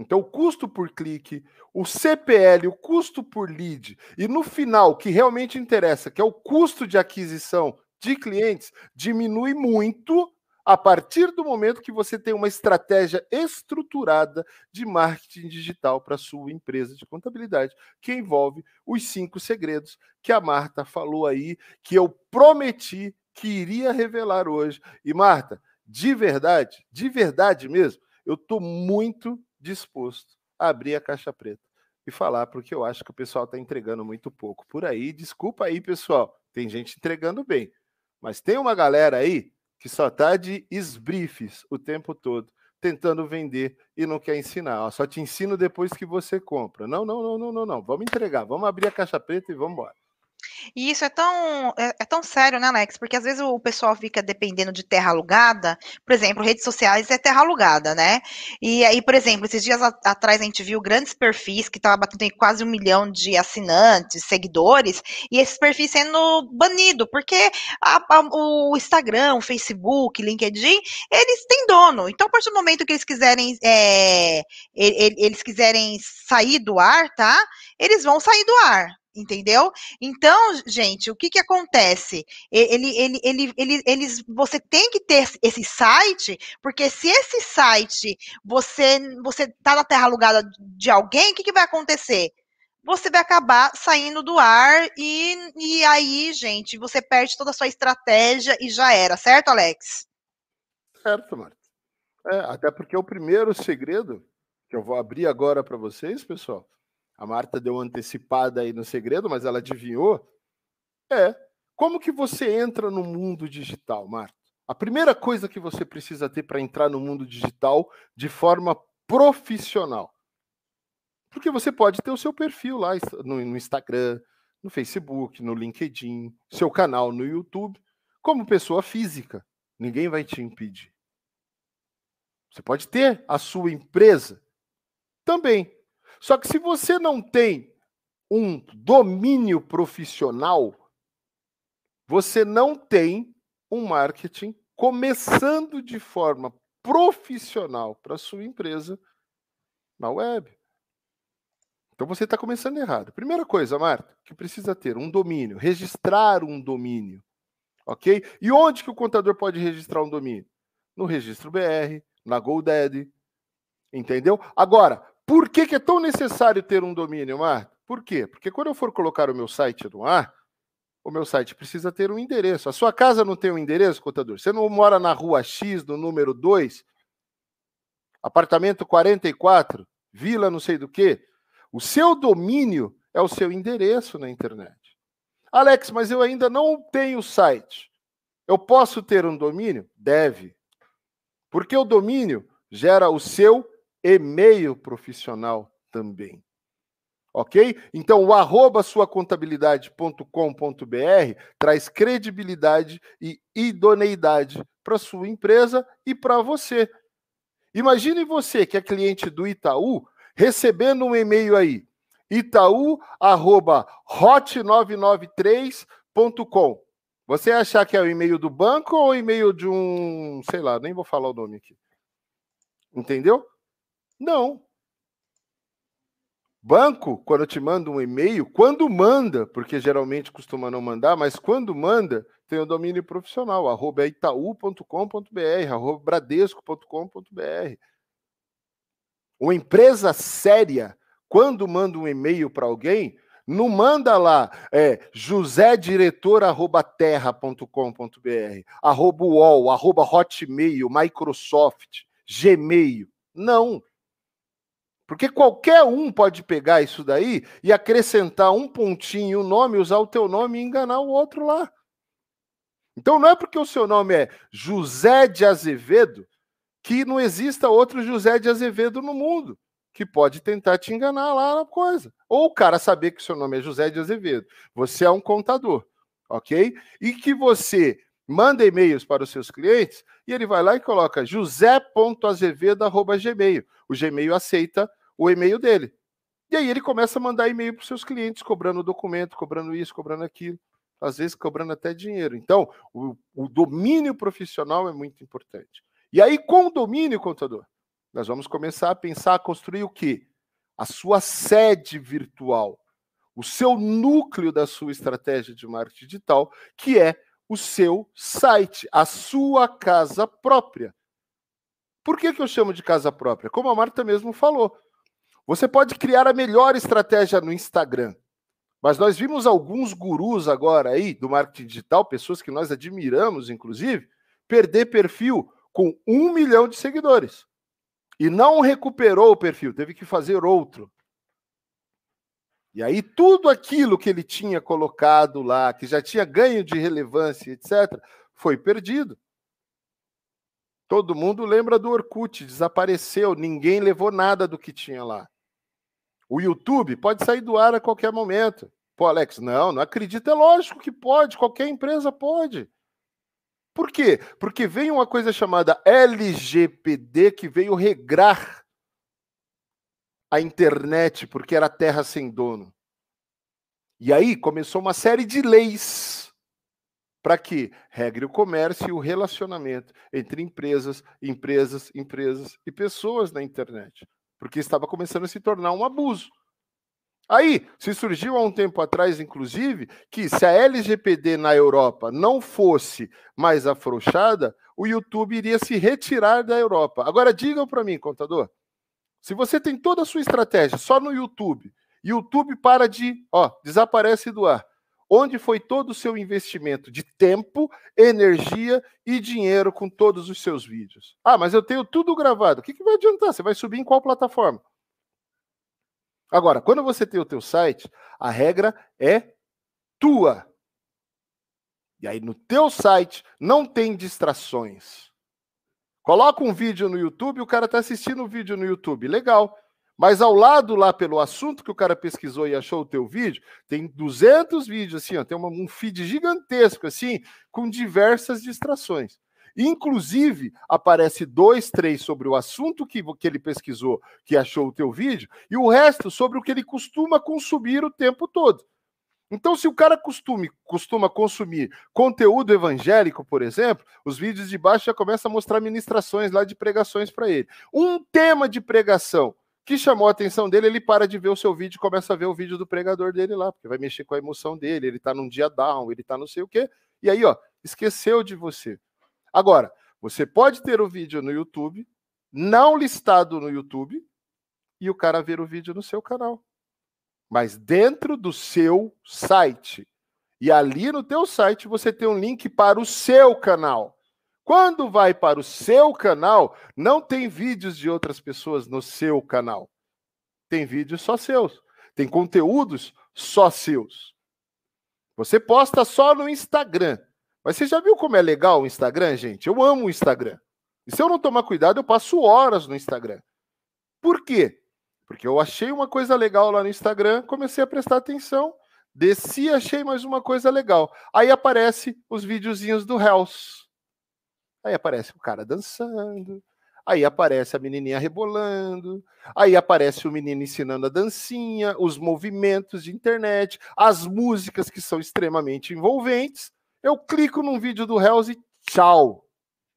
Então, o custo por clique, o CPL, o custo por lead, e no final, o que realmente interessa, que é o custo de aquisição de clientes, diminui muito a partir do momento que você tem uma estratégia estruturada de marketing digital para sua empresa de contabilidade, que envolve os cinco segredos que a Marta falou aí, que eu prometi que iria revelar hoje. E Marta, de verdade, de verdade mesmo, eu estou muito disposto a abrir a caixa preta e falar, porque eu acho que o pessoal está entregando muito pouco por aí. Desculpa aí, pessoal, tem gente entregando bem, mas tem uma galera aí que só está de esbrifes o tempo todo, tentando vender e não quer ensinar. Ó, só te ensino depois que você compra. Não, não, não, não, não, não. Vamos entregar, vamos abrir a caixa preta e vamos embora. E isso é tão, é, é, tão sério, né, Alex? Porque às vezes o pessoal fica dependendo de terra alugada. Por exemplo, redes sociais é terra alugada, né? E aí, por exemplo, esses dias atrás a gente viu grandes perfis que estavam batendo quase um milhão de assinantes, seguidores, e esses perfis sendo banidos, porque a, a, o Instagram, o Facebook, LinkedIn, eles têm dono. Então, a partir do momento que eles quiserem, é, eles quiserem sair do ar, tá? Eles vão sair do ar entendeu? Então, gente, o que que acontece? Ele, ele, ele, ele, eles, você tem que ter esse site, porque se esse site você você tá na terra alugada de alguém, o que que vai acontecer? Você vai acabar saindo do ar e, e aí, gente, você perde toda a sua estratégia e já era, certo, Alex? Certo, Marta. É, até porque o primeiro segredo que eu vou abrir agora para vocês, pessoal, a Marta deu uma antecipada aí no segredo, mas ela adivinhou. É. Como que você entra no mundo digital, Marta? A primeira coisa que você precisa ter para entrar no mundo digital de forma profissional. Porque você pode ter o seu perfil lá no, Instagram, no Facebook, no LinkedIn, seu canal no YouTube, como pessoa física. Ninguém vai te impedir. Você pode ter a sua empresa também. Só que se você não tem um domínio profissional, você não tem um marketing começando de forma profissional para sua empresa na web. Então você está começando errado. Primeira coisa, Marta, que precisa ter um domínio, registrar um domínio. Ok? E onde que o contador pode registrar um domínio? No registro BR, na GoDaddy. Entendeu? Agora, por que, que é tão necessário ter um domínio, Marta? Por quê? Porque quando eu for colocar o meu site no ar, o meu site precisa ter um endereço. A sua casa não tem um endereço, contador? Você não mora na rua X, no número 2? Apartamento 44? Vila não sei do quê? O seu domínio é o seu endereço na internet. Alex, mas eu ainda não tenho site. Eu posso ter um domínio? Deve. Porque o domínio gera o seu e-mail profissional também. Ok? Então, o arroba suacontabilidade.com.br traz credibilidade e idoneidade para sua empresa e para você. Imagine você que é cliente do Itaú recebendo um e-mail aí, itaú@hot993.com. Você achar que é o e-mail do banco ou o e-mail de um, sei lá, nem vou falar o nome aqui. Entendeu? Não. Banco, quando te manda um e-mail, quando manda, porque geralmente costuma não mandar, mas quando manda, tem o domínio profissional, arroba itaú.com.br, arroba bradesco.com.br. Uma empresa séria, quando manda um e-mail para alguém, Não manda lá, é josédiretor.terra.com.br, arroba UOL, arroba Hotmail, Microsoft, Gmail. Não. Porque qualquer um pode pegar isso daí e acrescentar um pontinho, o nome, usar o teu nome e enganar o outro lá. Então não é porque o seu nome é José de Azevedo que não exista outro José de Azevedo no mundo que pode tentar te enganar lá na coisa. Ou o cara saber que o seu nome é José de Azevedo. Você é um contador, ok? E que você manda e-mails para os seus clientes e ele vai lá e coloca josé.azevedo.gmail. O Gmail aceita o e-mail dele. E aí ele começa a mandar e-mail para os seus clientes, cobrando documento, cobrando isso, cobrando aquilo, às vezes cobrando até dinheiro. Então, o, o domínio profissional é muito importante. E aí, com o domínio, contador, nós vamos começar a pensar, a construir o quê? A sua sede virtual, o seu núcleo da sua estratégia de marketing digital, que é o seu site, a sua casa própria. Por que, que eu chamo de casa própria? Como a Marta mesmo falou, você pode criar a melhor estratégia no Instagram. Mas nós vimos alguns gurus agora aí do marketing digital, pessoas que nós admiramos, inclusive, perder perfil com um milhão de seguidores. E não recuperou o perfil, teve que fazer outro. E aí, tudo aquilo que ele tinha colocado lá, que já tinha ganho de relevância, etc., foi perdido. Todo mundo lembra do Orkut, desapareceu, ninguém levou nada do que tinha lá. O YouTube pode sair do ar a qualquer momento. Pô, Alex, não, não acredito. É lógico que pode, qualquer empresa pode. Por quê? Porque veio uma coisa chamada LGPD que veio regrar a internet, porque era terra sem dono. E aí começou uma série de leis para que regre o comércio e o relacionamento entre empresas, empresas, empresas e pessoas na internet porque estava começando a se tornar um abuso. Aí, se surgiu há um tempo atrás, inclusive, que se a LGPD na Europa não fosse mais afrouxada, o YouTube iria se retirar da Europa. Agora, digam para mim, contador, se você tem toda a sua estratégia só no YouTube, YouTube para de, ó, desaparece do ar onde foi todo o seu investimento de tempo, energia e dinheiro com todos os seus vídeos. Ah, mas eu tenho tudo gravado. O que, que vai adiantar? Você vai subir em qual plataforma? Agora, quando você tem o teu site, a regra é tua. E aí no teu site não tem distrações. Coloca um vídeo no YouTube, o cara está assistindo o um vídeo no YouTube. Legal. Mas ao lado lá, pelo assunto que o cara pesquisou e achou o teu vídeo, tem 200 vídeos, assim, ó, tem uma, um feed gigantesco, assim, com diversas distrações. Inclusive, aparece dois, três sobre o assunto que, que ele pesquisou, que achou o teu vídeo, e o resto sobre o que ele costuma consumir o tempo todo. Então, se o cara costume, costuma consumir conteúdo evangélico, por exemplo, os vídeos de baixo já começam a mostrar ministrações lá de pregações para ele. Um tema de pregação que chamou a atenção dele, ele para de ver o seu vídeo e começa a ver o vídeo do pregador dele lá, porque vai mexer com a emoção dele, ele tá num dia down, ele tá não sei o quê. E aí, ó, esqueceu de você. Agora, você pode ter o vídeo no YouTube, não listado no YouTube, e o cara ver o vídeo no seu canal. Mas dentro do seu site. E ali no teu site você tem um link para o seu canal. Quando vai para o seu canal, não tem vídeos de outras pessoas no seu canal. Tem vídeos só seus. Tem conteúdos só seus. Você posta só no Instagram. Mas você já viu como é legal o Instagram, gente? Eu amo o Instagram. E se eu não tomar cuidado, eu passo horas no Instagram. Por quê? Porque eu achei uma coisa legal lá no Instagram, comecei a prestar atenção, desci, achei mais uma coisa legal. Aí aparece os videozinhos do Hells. Aí aparece o cara dançando, aí aparece a menininha rebolando, aí aparece o menino ensinando a dancinha, os movimentos de internet, as músicas que são extremamente envolventes. Eu clico num vídeo do Hells e tchau.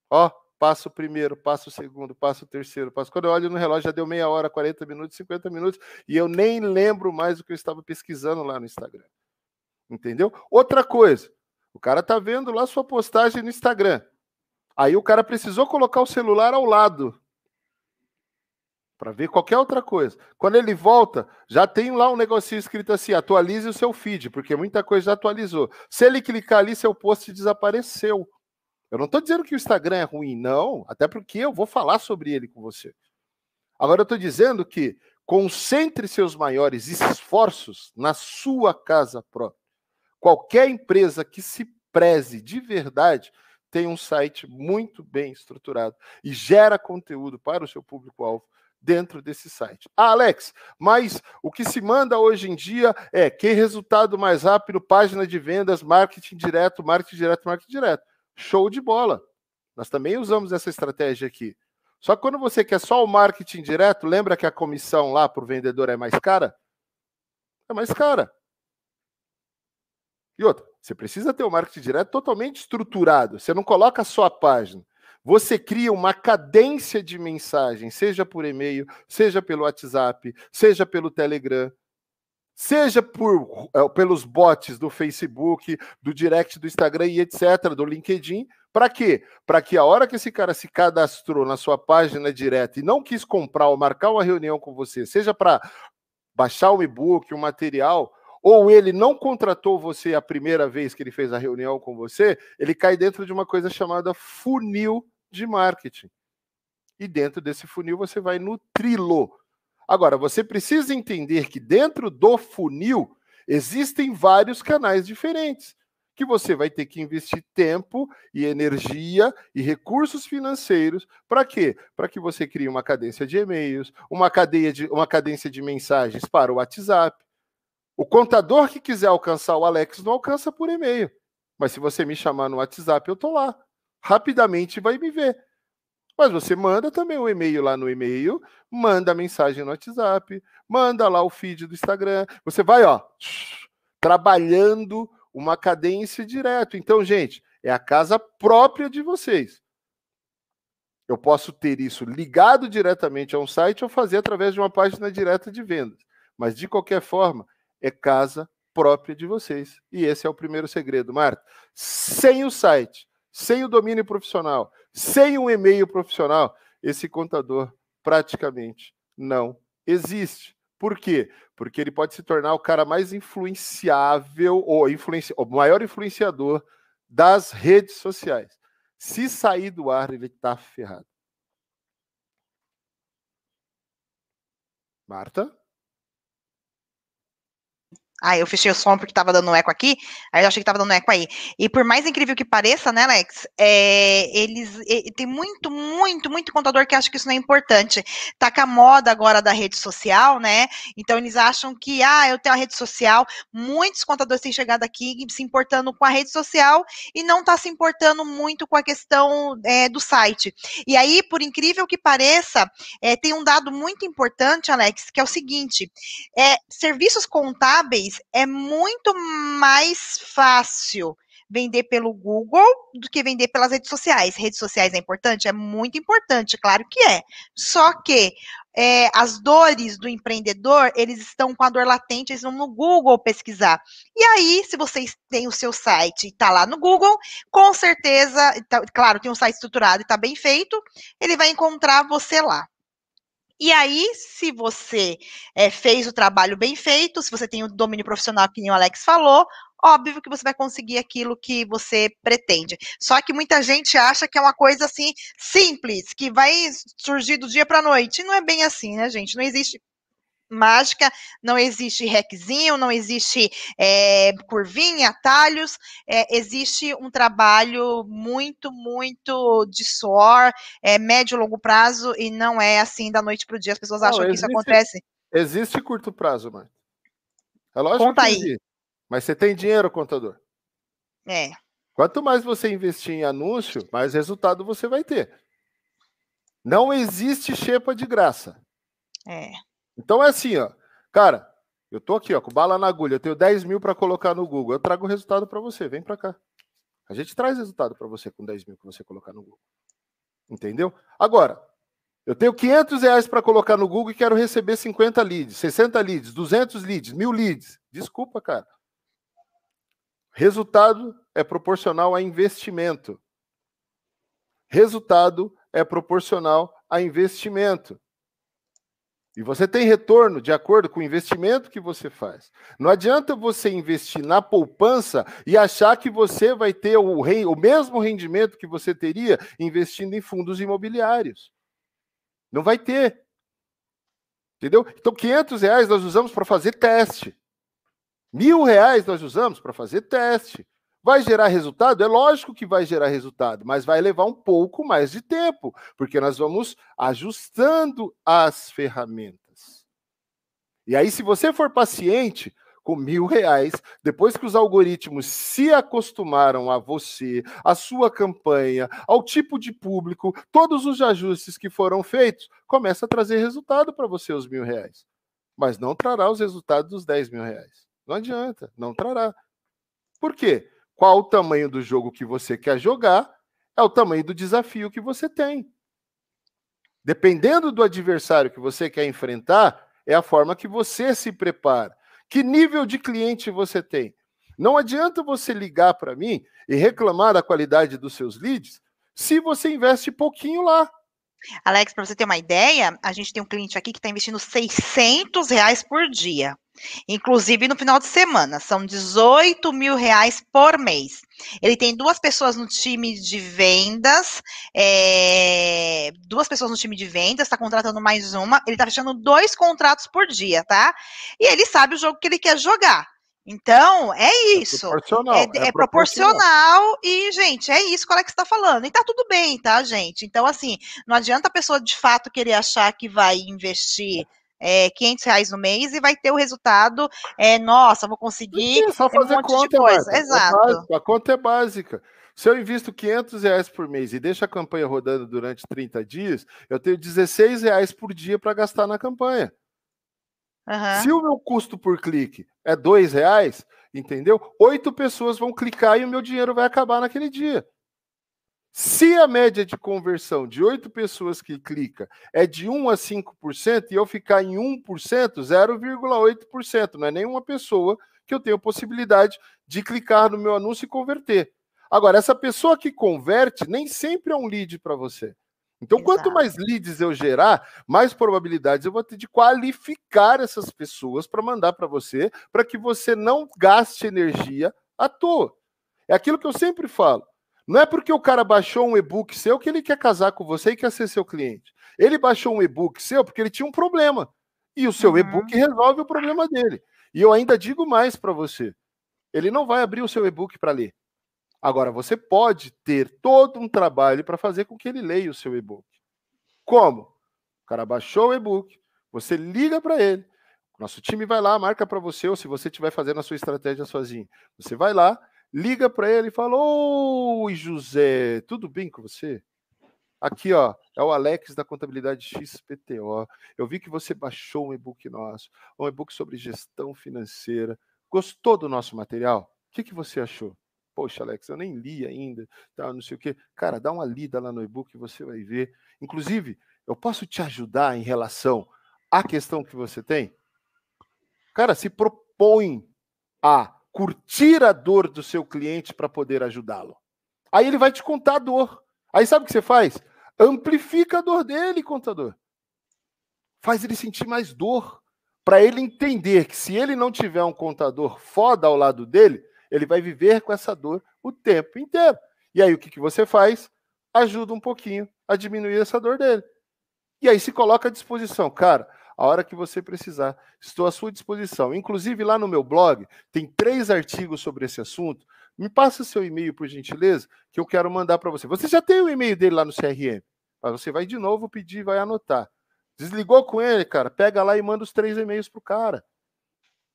Ó, passo o primeiro, passo o segundo, passo o terceiro, passo. Quando eu olho no relógio já deu meia hora, 40 minutos, 50 minutos e eu nem lembro mais o que eu estava pesquisando lá no Instagram. Entendeu? Outra coisa, o cara tá vendo lá sua postagem no Instagram. Aí o cara precisou colocar o celular ao lado. para ver qualquer outra coisa. Quando ele volta, já tem lá um negocinho escrito assim: atualize o seu feed, porque muita coisa já atualizou. Se ele clicar ali, seu post desapareceu. Eu não estou dizendo que o Instagram é ruim, não, até porque eu vou falar sobre ele com você. Agora eu estou dizendo que concentre seus maiores esforços na sua casa própria. Qualquer empresa que se preze de verdade tem um site muito bem estruturado e gera conteúdo para o seu público-alvo dentro desse site. Ah, Alex, mas o que se manda hoje em dia é que resultado mais rápido, página de vendas, marketing direto, marketing direto, marketing direto. Show de bola. Nós também usamos essa estratégia aqui. Só que quando você quer só o marketing direto, lembra que a comissão lá para o vendedor é mais cara? É mais cara. E outra, você precisa ter o marketing direto totalmente estruturado. Você não coloca só a página. Você cria uma cadência de mensagem, seja por e-mail, seja pelo WhatsApp, seja pelo Telegram, seja por, é, pelos bots do Facebook, do direct do Instagram e etc., do LinkedIn. Para quê? Para que a hora que esse cara se cadastrou na sua página direta e não quis comprar ou marcar uma reunião com você, seja para baixar um e-book, um material, ou ele não contratou você a primeira vez que ele fez a reunião com você, ele cai dentro de uma coisa chamada funil de marketing. E dentro desse funil você vai nutri-lo. Agora, você precisa entender que dentro do funil existem vários canais diferentes que você vai ter que investir tempo e energia e recursos financeiros para quê? Para que você crie uma cadência de e-mails, uma cadeia de uma cadência de mensagens para o WhatsApp. O contador que quiser alcançar o Alex não alcança por e-mail. Mas se você me chamar no WhatsApp, eu tô lá rapidamente vai me ver. Mas você manda também um e-mail lá no e-mail, manda a mensagem no WhatsApp, manda lá o feed do Instagram. Você vai, ó, trabalhando uma cadência direto. Então, gente, é a casa própria de vocês. Eu posso ter isso ligado diretamente a um site ou fazer através de uma página direta de vendas. Mas, de qualquer forma, é casa própria de vocês. E esse é o primeiro segredo, Marta. Sem o site, sem o domínio profissional, sem um e-mail profissional, esse contador praticamente não existe. Por quê? Porque ele pode se tornar o cara mais influenciável ou influenci... o maior influenciador das redes sociais. Se sair do ar, ele está ferrado. Marta? Ah, eu fechei o som porque estava dando eco aqui, aí eu achei que estava dando eco aí. E por mais incrível que pareça, né, Alex, é, eles é, tem muito, muito, muito contador que acha que isso não é importante. Tá com a moda agora da rede social, né? Então eles acham que, ah, eu tenho a rede social. Muitos contadores têm chegado aqui se importando com a rede social e não tá se importando muito com a questão é, do site. E aí, por incrível que pareça, é, tem um dado muito importante, Alex, que é o seguinte: é, serviços contábeis é muito mais fácil vender pelo Google do que vender pelas redes sociais. Redes sociais é importante? É muito importante, claro que é. Só que é, as dores do empreendedor, eles estão com a dor latente, eles vão no Google pesquisar. E aí, se vocês têm o seu site e está lá no Google, com certeza, tá, claro, tem um site estruturado e está bem feito, ele vai encontrar você lá. E aí, se você é, fez o trabalho bem feito, se você tem o domínio profissional, que nem o Alex falou, óbvio que você vai conseguir aquilo que você pretende. Só que muita gente acha que é uma coisa assim simples, que vai surgir do dia para a noite. Não é bem assim, né, gente? Não existe mágica, não existe requezinho, não existe é, curvinha, atalhos, é, existe um trabalho muito, muito de suor, é, médio e longo prazo, e não é assim da noite para o dia, as pessoas acham não, existe, que isso acontece. Existe curto prazo, mãe. É lógico Conta que aí. Existe. Mas você tem dinheiro, contador. É. Quanto mais você investir em anúncio, mais resultado você vai ter. Não existe xepa de graça. É. Então é assim, ó. Cara, eu tô aqui, ó, com bala na agulha. Eu tenho 10 mil para colocar no Google. Eu trago o resultado para você. Vem para cá. A gente traz resultado para você com 10 mil que você colocar no Google. Entendeu? Agora, eu tenho 500 reais para colocar no Google e quero receber 50 leads, 60 leads, 200 leads, mil leads. Desculpa, cara. Resultado é proporcional a investimento. Resultado é proporcional a investimento. E você tem retorno de acordo com o investimento que você faz. Não adianta você investir na poupança e achar que você vai ter o, rei, o mesmo rendimento que você teria investindo em fundos imobiliários. Não vai ter. Entendeu? Então, 500 reais nós usamos para fazer teste. Mil reais nós usamos para fazer teste. Vai gerar resultado? É lógico que vai gerar resultado, mas vai levar um pouco mais de tempo, porque nós vamos ajustando as ferramentas. E aí, se você for paciente, com mil reais, depois que os algoritmos se acostumaram a você, a sua campanha, ao tipo de público, todos os ajustes que foram feitos, começa a trazer resultado para você os mil reais. Mas não trará os resultados dos 10 mil reais. Não adianta, não trará. Por quê? Qual o tamanho do jogo que você quer jogar é o tamanho do desafio que você tem. Dependendo do adversário que você quer enfrentar, é a forma que você se prepara. Que nível de cliente você tem? Não adianta você ligar para mim e reclamar da qualidade dos seus leads se você investe pouquinho lá. Alex, para você ter uma ideia, a gente tem um cliente aqui que está investindo 600 reais por dia. Inclusive no final de semana, são 18 mil reais por mês. Ele tem duas pessoas no time de vendas, é, duas pessoas no time de vendas, está contratando mais uma, ele está fechando dois contratos por dia, tá? E ele sabe o jogo que ele quer jogar. Então, é, é isso. É proporcional. É, é, é proporcional. proporcional. e, gente, é isso que o Alex está falando. E tá tudo bem, tá, gente? Então, assim, não adianta a pessoa de fato querer achar que vai investir é, 500 reais no mês e vai ter o resultado, é, nossa, vou conseguir é só fazer um monte conta, de coisa. É Exato. É a conta é básica. Se eu invisto 500 reais por mês e deixo a campanha rodando durante 30 dias, eu tenho 16 reais por dia para gastar na campanha. Uhum. Se o meu custo por clique é dois reais, entendeu? Oito pessoas vão clicar e o meu dinheiro vai acabar naquele dia. Se a média de conversão de oito pessoas que clica é de 1 a 5% e eu ficar em 1%, 0,8%, não é nenhuma pessoa que eu tenho possibilidade de clicar no meu anúncio e converter. Agora, essa pessoa que converte nem sempre é um lead para você. Então, Exato. quanto mais leads eu gerar, mais probabilidades eu vou ter de qualificar essas pessoas para mandar para você, para que você não gaste energia à toa. É aquilo que eu sempre falo. Não é porque o cara baixou um e-book seu que ele quer casar com você e quer ser seu cliente. Ele baixou um e-book seu porque ele tinha um problema. E o seu uhum. e-book resolve o problema dele. E eu ainda digo mais para você: ele não vai abrir o seu e-book para ler. Agora, você pode ter todo um trabalho para fazer com que ele leia o seu e-book. Como? O cara baixou o e-book, você liga para ele, nosso time vai lá, marca para você, ou se você estiver fazendo a sua estratégia sozinho, você vai lá, liga para ele e fala: Oi, José, tudo bem com você? Aqui, ó, é o Alex da Contabilidade XPTO. Eu vi que você baixou um e-book nosso, um e-book sobre gestão financeira. Gostou do nosso material? O que, que você achou? Poxa, Alex, eu nem li ainda, tá, não sei o quê. Cara, dá uma lida lá no e-book, você vai ver. Inclusive, eu posso te ajudar em relação à questão que você tem? Cara, se propõe a curtir a dor do seu cliente para poder ajudá-lo. Aí ele vai te contar a dor. Aí sabe o que você faz? Amplifica a dor dele, contador. Faz ele sentir mais dor. Para ele entender que se ele não tiver um contador foda ao lado dele, ele vai viver com essa dor o tempo inteiro. E aí o que, que você faz? Ajuda um pouquinho a diminuir essa dor dele. E aí se coloca à disposição. Cara, a hora que você precisar. Estou à sua disposição. Inclusive, lá no meu blog, tem três artigos sobre esse assunto. Me passa seu e-mail, por gentileza, que eu quero mandar para você. Você já tem o e-mail dele lá no CRM, mas você vai de novo pedir e vai anotar. Desligou com ele, cara? Pega lá e manda os três e-mails para o cara.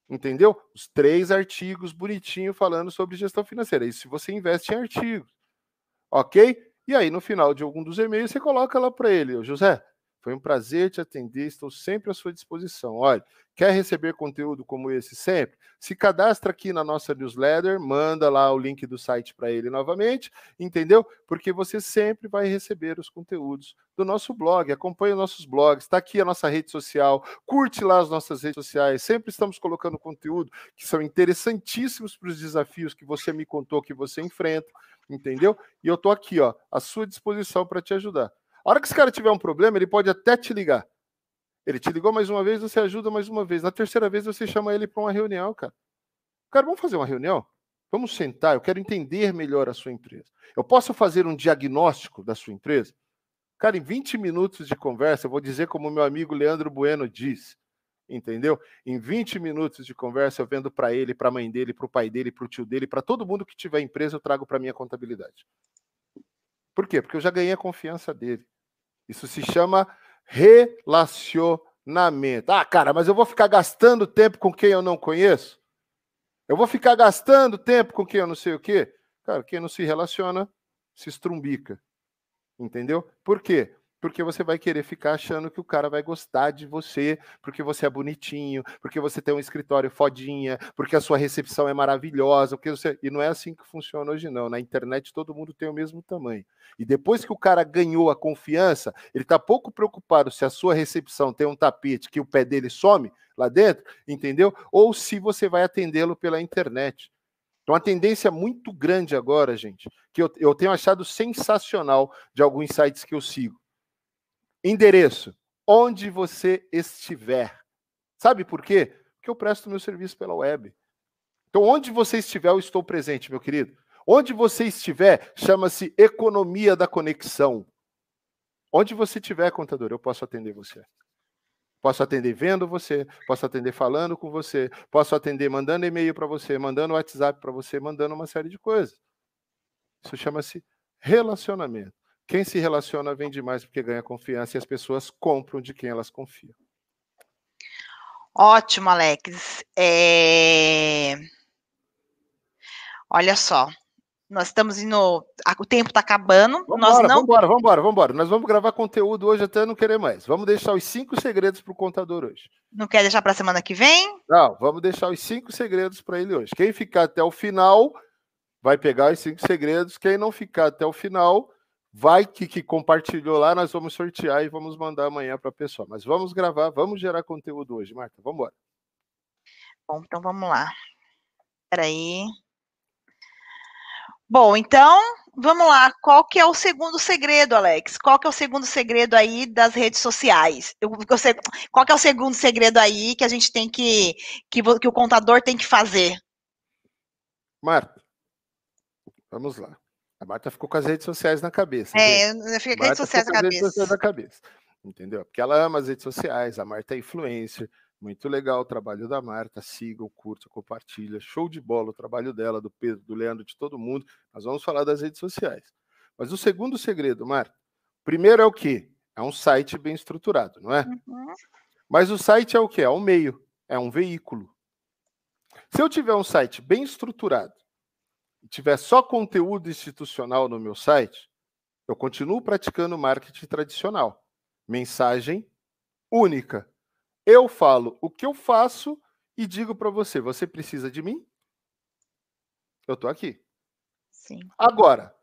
Entendeu? Os três artigos bonitinho falando sobre gestão financeira. Isso se você investe em artigos. Ok? E aí, no final de algum dos e-mails, você coloca lá para ele, José, foi um prazer te atender, estou sempre à sua disposição. Olha, quer receber conteúdo como esse sempre? Se cadastra aqui na nossa newsletter, manda lá o link do site para ele novamente, entendeu? Porque você sempre vai receber os conteúdos do nosso blog. Acompanhe os nossos blogs, está aqui a nossa rede social, curte lá as nossas redes sociais. Sempre estamos colocando conteúdo que são interessantíssimos para os desafios que você me contou que você enfrenta, entendeu? E eu estou aqui, ó, à sua disposição para te ajudar. A hora que esse cara tiver um problema, ele pode até te ligar. Ele te ligou mais uma vez, você ajuda mais uma vez. Na terceira vez, você chama ele para uma reunião, cara. Cara, vamos fazer uma reunião? Vamos sentar, eu quero entender melhor a sua empresa. Eu posso fazer um diagnóstico da sua empresa? Cara, em 20 minutos de conversa, eu vou dizer como meu amigo Leandro Bueno disse, entendeu? Em 20 minutos de conversa, eu vendo para ele, para a mãe dele, para o pai dele, para o tio dele, para todo mundo que tiver empresa, eu trago para minha contabilidade. Por quê? Porque eu já ganhei a confiança dele. Isso se chama relacionamento. Ah, cara, mas eu vou ficar gastando tempo com quem eu não conheço? Eu vou ficar gastando tempo com quem eu não sei o quê? Cara, quem não se relaciona se estrumbica. Entendeu? Por quê? Porque você vai querer ficar achando que o cara vai gostar de você, porque você é bonitinho, porque você tem um escritório fodinha, porque a sua recepção é maravilhosa, porque você... e não é assim que funciona hoje não. Na internet todo mundo tem o mesmo tamanho. E depois que o cara ganhou a confiança, ele está pouco preocupado se a sua recepção tem um tapete que o pé dele some lá dentro, entendeu? Ou se você vai atendê-lo pela internet. Então, a tendência muito grande agora, gente, que eu, eu tenho achado sensacional de alguns sites que eu sigo Endereço: onde você estiver. Sabe por quê? Porque eu presto meu serviço pela web. Então, onde você estiver, eu estou presente, meu querido. Onde você estiver, chama-se economia da conexão. Onde você estiver, contador, eu posso atender você. Posso atender vendo você, posso atender falando com você, posso atender mandando e-mail para você, mandando WhatsApp para você, mandando uma série de coisas. Isso chama-se relacionamento. Quem se relaciona vende mais porque ganha confiança e as pessoas compram de quem elas confiam. Ótimo, Alex. É... Olha só, nós estamos indo. O tempo está acabando. Vamos nós não... embora, vamos embora. Nós vamos gravar conteúdo hoje até não querer mais. Vamos deixar os cinco segredos para o contador hoje. Não quer deixar para a semana que vem? Não, vamos deixar os cinco segredos para ele hoje. Quem ficar até o final vai pegar os cinco segredos. Quem não ficar até o final vai que, que compartilhou lá, nós vamos sortear e vamos mandar amanhã para a pessoa. Mas vamos gravar, vamos gerar conteúdo hoje, Marta. Vamos embora. Bom, então vamos lá. Espera aí. Bom, então, vamos lá. Qual que é o segundo segredo, Alex? Qual que é o segundo segredo aí das redes sociais? Eu, eu, qual que é o segundo segredo aí que a gente tem que, que, que o contador tem que fazer? Marta, vamos lá. A Marta ficou com as redes sociais na cabeça. É, eu fiquei com as redes sociais na cabeça. Redes sociais na cabeça. Entendeu? Porque ela ama as redes sociais, a Marta é influencer. Muito legal o trabalho da Marta. Sigam, curtam, compartilha. Show de bola o trabalho dela, do Pedro, do Leandro, de todo mundo. Nós vamos falar das redes sociais. Mas o segundo segredo, Marta, primeiro é o quê? É um site bem estruturado, não é? Uhum. Mas o site é o quê? É um meio, é um veículo. Se eu tiver um site bem estruturado, e tiver só conteúdo institucional no meu site, eu continuo praticando marketing tradicional. Mensagem única. Eu falo o que eu faço e digo para você: você precisa de mim? Eu estou aqui. Sim. Agora,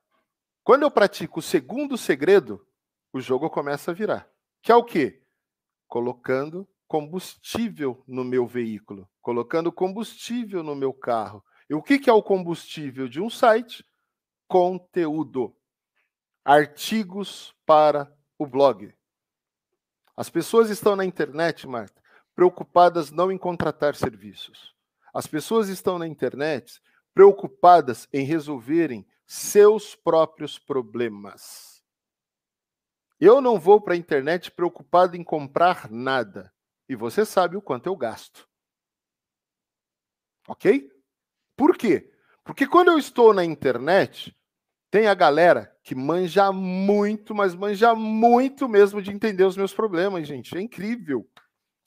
quando eu pratico o segundo segredo, o jogo começa a virar. Que é o quê? Colocando combustível no meu veículo, colocando combustível no meu carro, e o que, é o combustível de um site? Conteúdo. Artigos para o blog. As pessoas estão na internet, Marta, preocupadas não em contratar serviços. As pessoas estão na internet preocupadas em resolverem seus próprios problemas. Eu não vou para a internet preocupado em comprar nada. E você sabe o quanto eu gasto. Ok? Por quê? Porque quando eu estou na internet, tem a galera que manja muito, mas manja muito mesmo de entender os meus problemas, gente. É incrível.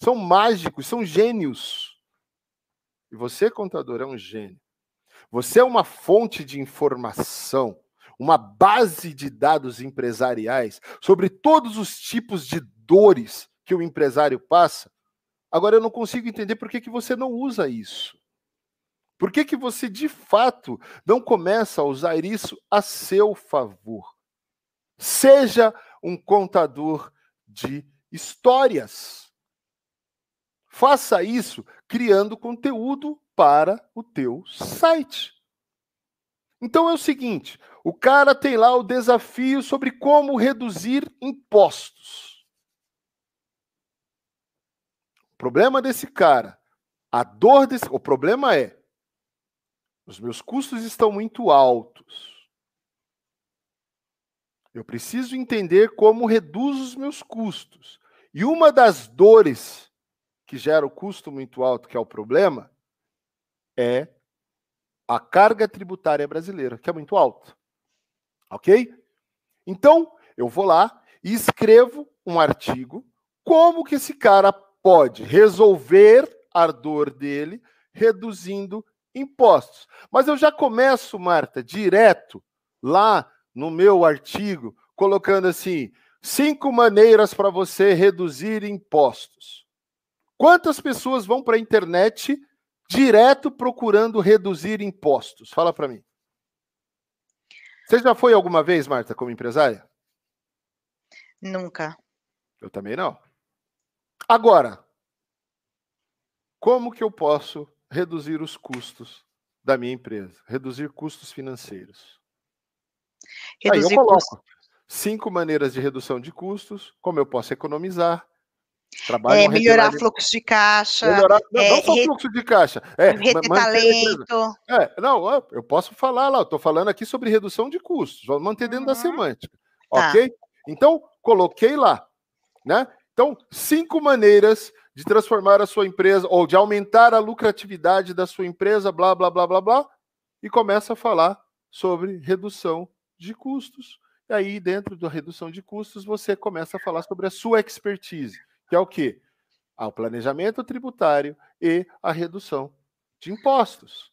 São mágicos, são gênios. E você, contador, é um gênio. Você é uma fonte de informação, uma base de dados empresariais sobre todos os tipos de dores que o empresário passa. Agora eu não consigo entender por que, que você não usa isso. Por que, que você, de fato, não começa a usar isso a seu favor? Seja um contador de histórias. Faça isso criando conteúdo para o teu site. Então é o seguinte, o cara tem lá o desafio sobre como reduzir impostos. problema desse cara, a dor desse. O problema é: os meus custos estão muito altos. Eu preciso entender como reduzo os meus custos. E uma das dores que gera o custo muito alto, que é o problema, é a carga tributária brasileira, que é muito alta. Ok? Então, eu vou lá e escrevo um artigo como que esse cara pode resolver a dor dele reduzindo impostos. Mas eu já começo, Marta, direto lá no meu artigo, colocando assim: cinco maneiras para você reduzir impostos. Quantas pessoas vão para a internet direto procurando reduzir impostos? Fala para mim. Você já foi alguma vez, Marta, como empresária? Nunca. Eu também não. Agora, como que eu posso reduzir os custos da minha empresa? Reduzir custos financeiros. Reduzir Aí eu coloco cinco maneiras de redução de custos, como eu posso economizar. Trabalho é, melhorar fluxo de caixa. Melhorar, não, é, não só re... fluxo de caixa. É, reter talento. É, não, eu posso falar lá, eu estou falando aqui sobre redução de custos, vamos manter dentro uhum. da semântica. Tá. Ok? Então, coloquei lá. Né? Então, cinco maneiras de transformar a sua empresa ou de aumentar a lucratividade da sua empresa, blá, blá, blá, blá, blá, e começa a falar sobre redução de custos. E aí, dentro da redução de custos, você começa a falar sobre a sua expertise, que é o quê? Ah, o planejamento tributário e a redução de impostos.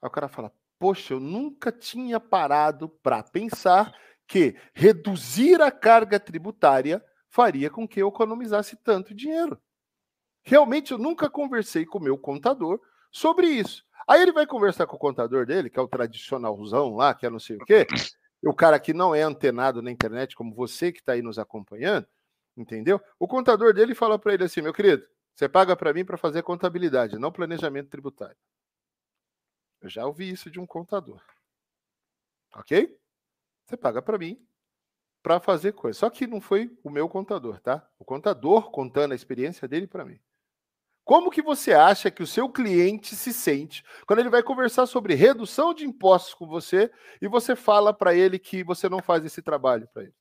Aí o cara fala: Poxa, eu nunca tinha parado para pensar que reduzir a carga tributária faria com que eu economizasse tanto dinheiro. Realmente, eu nunca conversei com o meu contador sobre isso. Aí ele vai conversar com o contador dele, que é o tradicionalzão lá, que é não sei o quê, o cara que não é antenado na internet, como você que está aí nos acompanhando, entendeu? O contador dele fala para ele assim: meu querido, você paga para mim para fazer contabilidade, não planejamento tributário. Eu já ouvi isso de um contador. Ok? Você paga para mim para fazer coisa. Só que não foi o meu contador, tá? O contador contando a experiência dele para mim. Como que você acha que o seu cliente se sente quando ele vai conversar sobre redução de impostos com você e você fala para ele que você não faz esse trabalho para ele?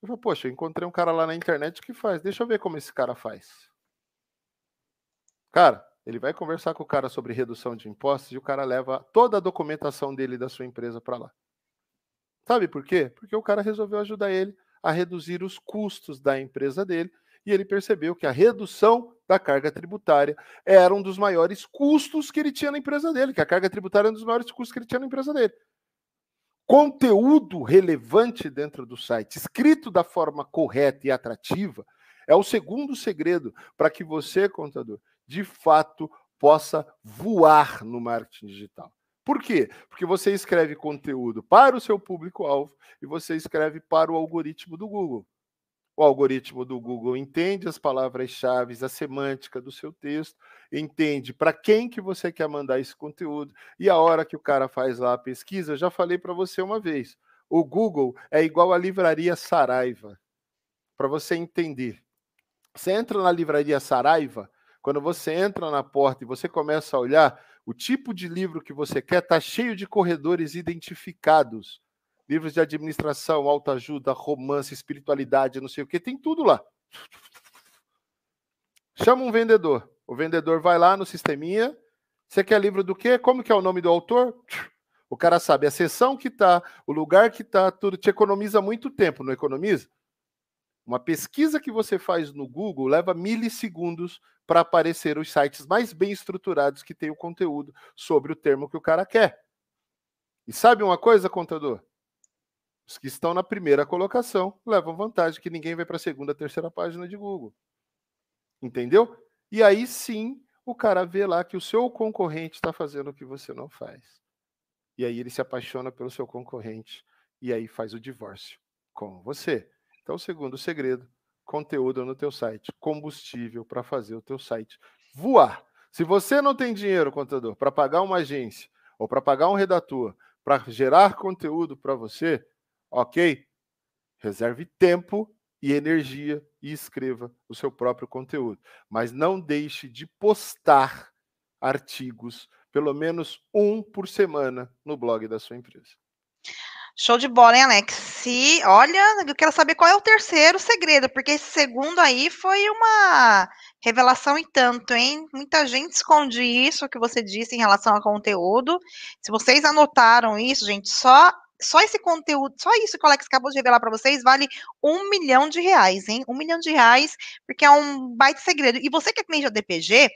Eu falo, poxa, eu encontrei um cara lá na internet que faz. Deixa eu ver como esse cara faz. Cara, ele vai conversar com o cara sobre redução de impostos e o cara leva toda a documentação dele da sua empresa para lá. Sabe por quê? Porque o cara resolveu ajudar ele a reduzir os custos da empresa dele e ele percebeu que a redução da carga tributária era um dos maiores custos que ele tinha na empresa dele, que a carga tributária era um dos maiores custos que ele tinha na empresa dele. Conteúdo relevante dentro do site, escrito da forma correta e atrativa, é o segundo segredo para que você, contador, de fato possa voar no marketing digital. Por quê? Porque você escreve conteúdo para o seu público-alvo e você escreve para o algoritmo do Google. O algoritmo do Google entende as palavras-chave, a semântica do seu texto, entende para quem que você quer mandar esse conteúdo e a hora que o cara faz lá a pesquisa, eu já falei para você uma vez. O Google é igual à livraria Saraiva. Para você entender. Você entra na livraria Saraiva, quando você entra na porta e você começa a olhar, o tipo de livro que você quer está cheio de corredores identificados. Livros de administração, autoajuda, romance, espiritualidade, não sei o que, tem tudo lá. Chama um vendedor. O vendedor vai lá no sisteminha. Você quer livro do quê? Como que é o nome do autor? O cara sabe a sessão que tá, o lugar que tá, tudo te economiza muito tempo, não economiza? Uma pesquisa que você faz no Google leva milissegundos para aparecer os sites mais bem estruturados que têm o conteúdo sobre o termo que o cara quer. E sabe uma coisa, contador? Os que estão na primeira colocação levam vantagem, que ninguém vai para a segunda, terceira página de Google. Entendeu? E aí sim o cara vê lá que o seu concorrente está fazendo o que você não faz. E aí ele se apaixona pelo seu concorrente e aí faz o divórcio com você. Então, o segundo segredo, conteúdo no teu site, combustível para fazer o teu site voar. Se você não tem dinheiro, contador, para pagar uma agência ou para pagar um redator, para gerar conteúdo para você, ok? Reserve tempo e energia e escreva o seu próprio conteúdo. Mas não deixe de postar artigos, pelo menos um por semana, no blog da sua empresa. Show de bola, hein, Alex? Se, olha, eu quero saber qual é o terceiro segredo, porque esse segundo aí foi uma revelação em tanto, hein? Muita gente esconde isso que você disse em relação ao conteúdo. Se vocês anotaram isso, gente, só só esse conteúdo, só isso que o Alex acabou de revelar para vocês, vale um milhão de reais, hein? Um milhão de reais, porque é um baita segredo. E você que é cliente da DPG,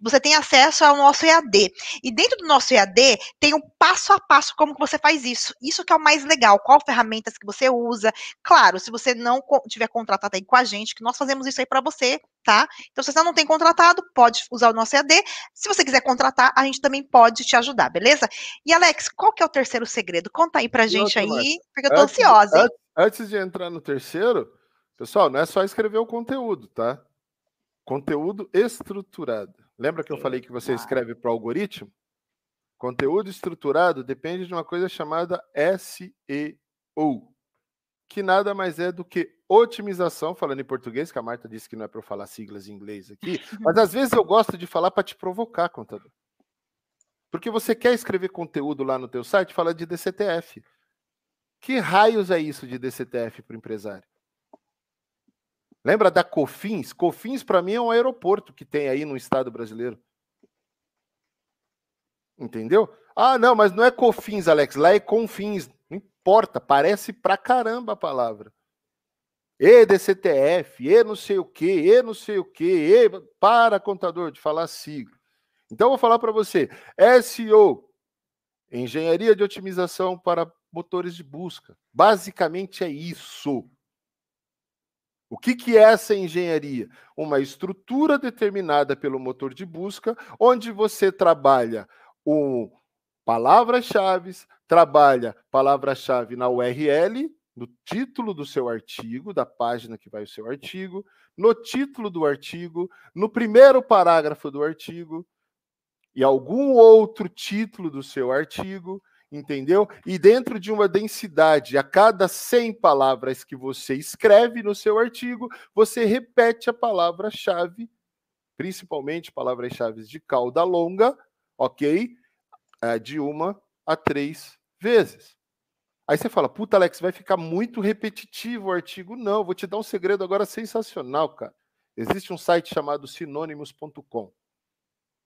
você tem acesso ao nosso EAD. E dentro do nosso EAD tem um passo a passo como que você faz isso. Isso que é o mais legal. Qual ferramentas que você usa. Claro, se você não tiver contratado aí com a gente, que nós fazemos isso aí para você, tá? Então, se você não tem contratado, pode usar o nosso EAD. Se você quiser contratar, a gente também pode te ajudar, beleza? E Alex, qual que é o terceiro segredo? Conta aí pra gente aí, porque eu tô antes, ansiosa, hein? Antes de entrar no terceiro, pessoal, não é só escrever o conteúdo, tá? Conteúdo estruturado. Lembra que eu falei que você escreve para o algoritmo? Conteúdo estruturado depende de uma coisa chamada SEO, que nada mais é do que otimização, falando em português, que a Marta disse que não é para eu falar siglas em inglês aqui, mas às vezes eu gosto de falar para te provocar, contador. Porque você quer escrever conteúdo lá no teu site, fala de DCTF. Que raios é isso de DCTF para o empresário? Lembra da Cofins? Cofins, para mim, é um aeroporto que tem aí no estado brasileiro. Entendeu? Ah, não, mas não é Cofins, Alex. Lá é Confins. Não importa, parece pra caramba a palavra. E DCTF, e não sei o que, e não sei o que, e... para, contador, de falar sigla. Então, vou falar para você. SEO, Engenharia de Otimização para Motores de Busca. Basicamente é isso. O que, que é essa engenharia? Uma estrutura determinada pelo motor de busca, onde você trabalha o palavras-chave, trabalha palavra-chave na URL, no título do seu artigo, da página que vai o seu artigo, no título do artigo, no primeiro parágrafo do artigo e algum outro título do seu artigo, entendeu? E dentro de uma densidade, a cada 100 palavras que você escreve no seu artigo, você repete a palavra-chave, principalmente palavras-chave de cauda longa, ok? É, de uma a três vezes. Aí você fala, puta, Alex, vai ficar muito repetitivo o artigo. Não, vou te dar um segredo agora sensacional, cara. Existe um site chamado sinônimos.com.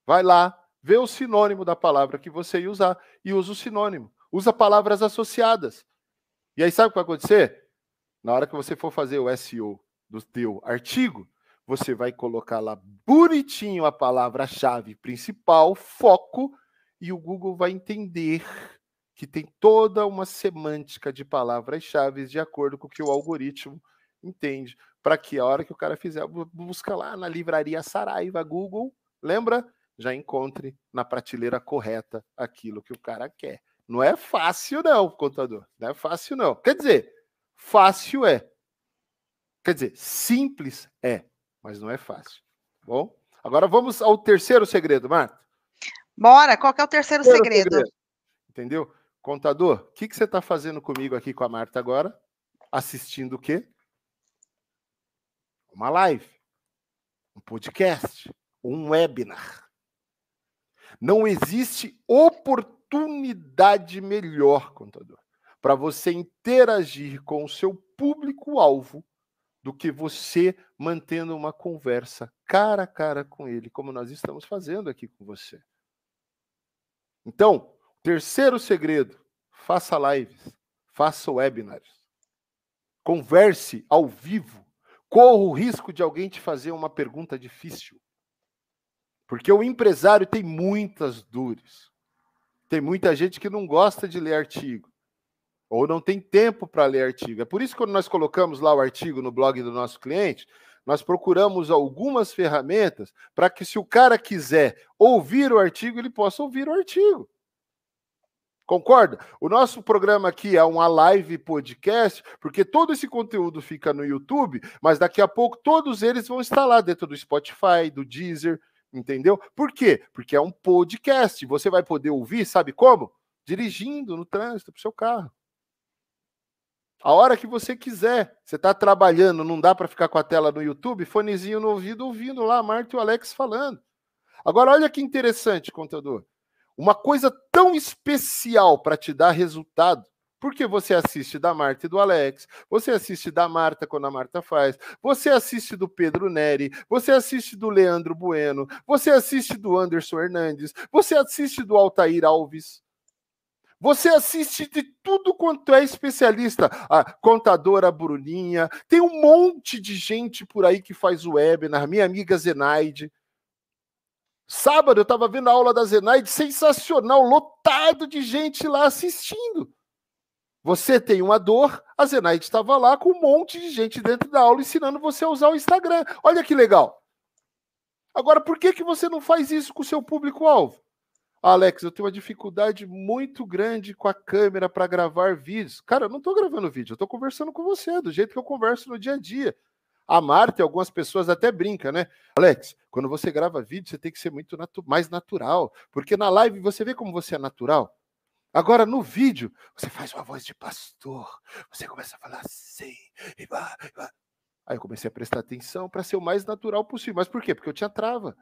Vai lá, vê o sinônimo da palavra que você ia usar e usa o sinônimo. Usa palavras associadas. E aí sabe o que vai acontecer? Na hora que você for fazer o SEO do teu artigo, você vai colocar lá bonitinho a palavra-chave principal, foco, e o Google vai entender que tem toda uma semântica de palavras-chave de acordo com o que o algoritmo entende, para que a hora que o cara fizer busca lá na livraria Saraiva Google, lembra? já encontre na prateleira correta aquilo que o cara quer. Não é fácil, não, contador. Não é fácil, não. Quer dizer, fácil é. Quer dizer, simples é, mas não é fácil. Tá bom, agora vamos ao terceiro segredo, Marta. Bora, qual que é o terceiro, terceiro segredo? segredo? Entendeu? Contador, o que, que você está fazendo comigo aqui com a Marta agora? Assistindo o quê? Uma live, um podcast, um webinar. Não existe oportunidade melhor, contador, para você interagir com o seu público-alvo do que você mantendo uma conversa cara a cara com ele, como nós estamos fazendo aqui com você. Então, terceiro segredo: faça lives, faça webinars, converse ao vivo, corra o risco de alguém te fazer uma pergunta difícil. Porque o empresário tem muitas dores. Tem muita gente que não gosta de ler artigo. Ou não tem tempo para ler artigo. É por isso que quando nós colocamos lá o artigo no blog do nosso cliente, nós procuramos algumas ferramentas para que, se o cara quiser ouvir o artigo, ele possa ouvir o artigo. Concorda? O nosso programa aqui é uma live podcast, porque todo esse conteúdo fica no YouTube, mas daqui a pouco todos eles vão estar lá dentro do Spotify, do Deezer, Entendeu? Por quê? Porque é um podcast. Você vai poder ouvir, sabe como? Dirigindo no trânsito para o seu carro. A hora que você quiser. Você está trabalhando, não dá para ficar com a tela no YouTube, fonezinho no ouvido, ouvindo lá a Marta e o Alex falando. Agora, olha que interessante, contador. Uma coisa tão especial para te dar resultado, porque você assiste da Marta e do Alex, você assiste da Marta quando a Marta faz, você assiste do Pedro Neri, você assiste do Leandro Bueno, você assiste do Anderson Hernandes, você assiste do Altair Alves. Você assiste de tudo quanto é especialista. A contadora Bruninha, tem um monte de gente por aí que faz webinar, minha amiga Zenaide. Sábado eu estava vendo a aula da Zenaide, sensacional, lotado de gente lá assistindo. Você tem uma dor, a Zenaide estava lá com um monte de gente dentro da aula ensinando você a usar o Instagram. Olha que legal. Agora, por que, que você não faz isso com o seu público-alvo? Alex, eu tenho uma dificuldade muito grande com a câmera para gravar vídeos. Cara, eu não estou gravando vídeo, eu estou conversando com você, do jeito que eu converso no dia a dia. A Marta e algumas pessoas até brincam, né? Alex, quando você grava vídeo, você tem que ser muito natu mais natural, porque na live você vê como você é natural. Agora, no vídeo, você faz uma voz de pastor, você começa a falar assim, e. Aí eu comecei a prestar atenção para ser o mais natural possível. Mas por quê? Porque eu tinha trava.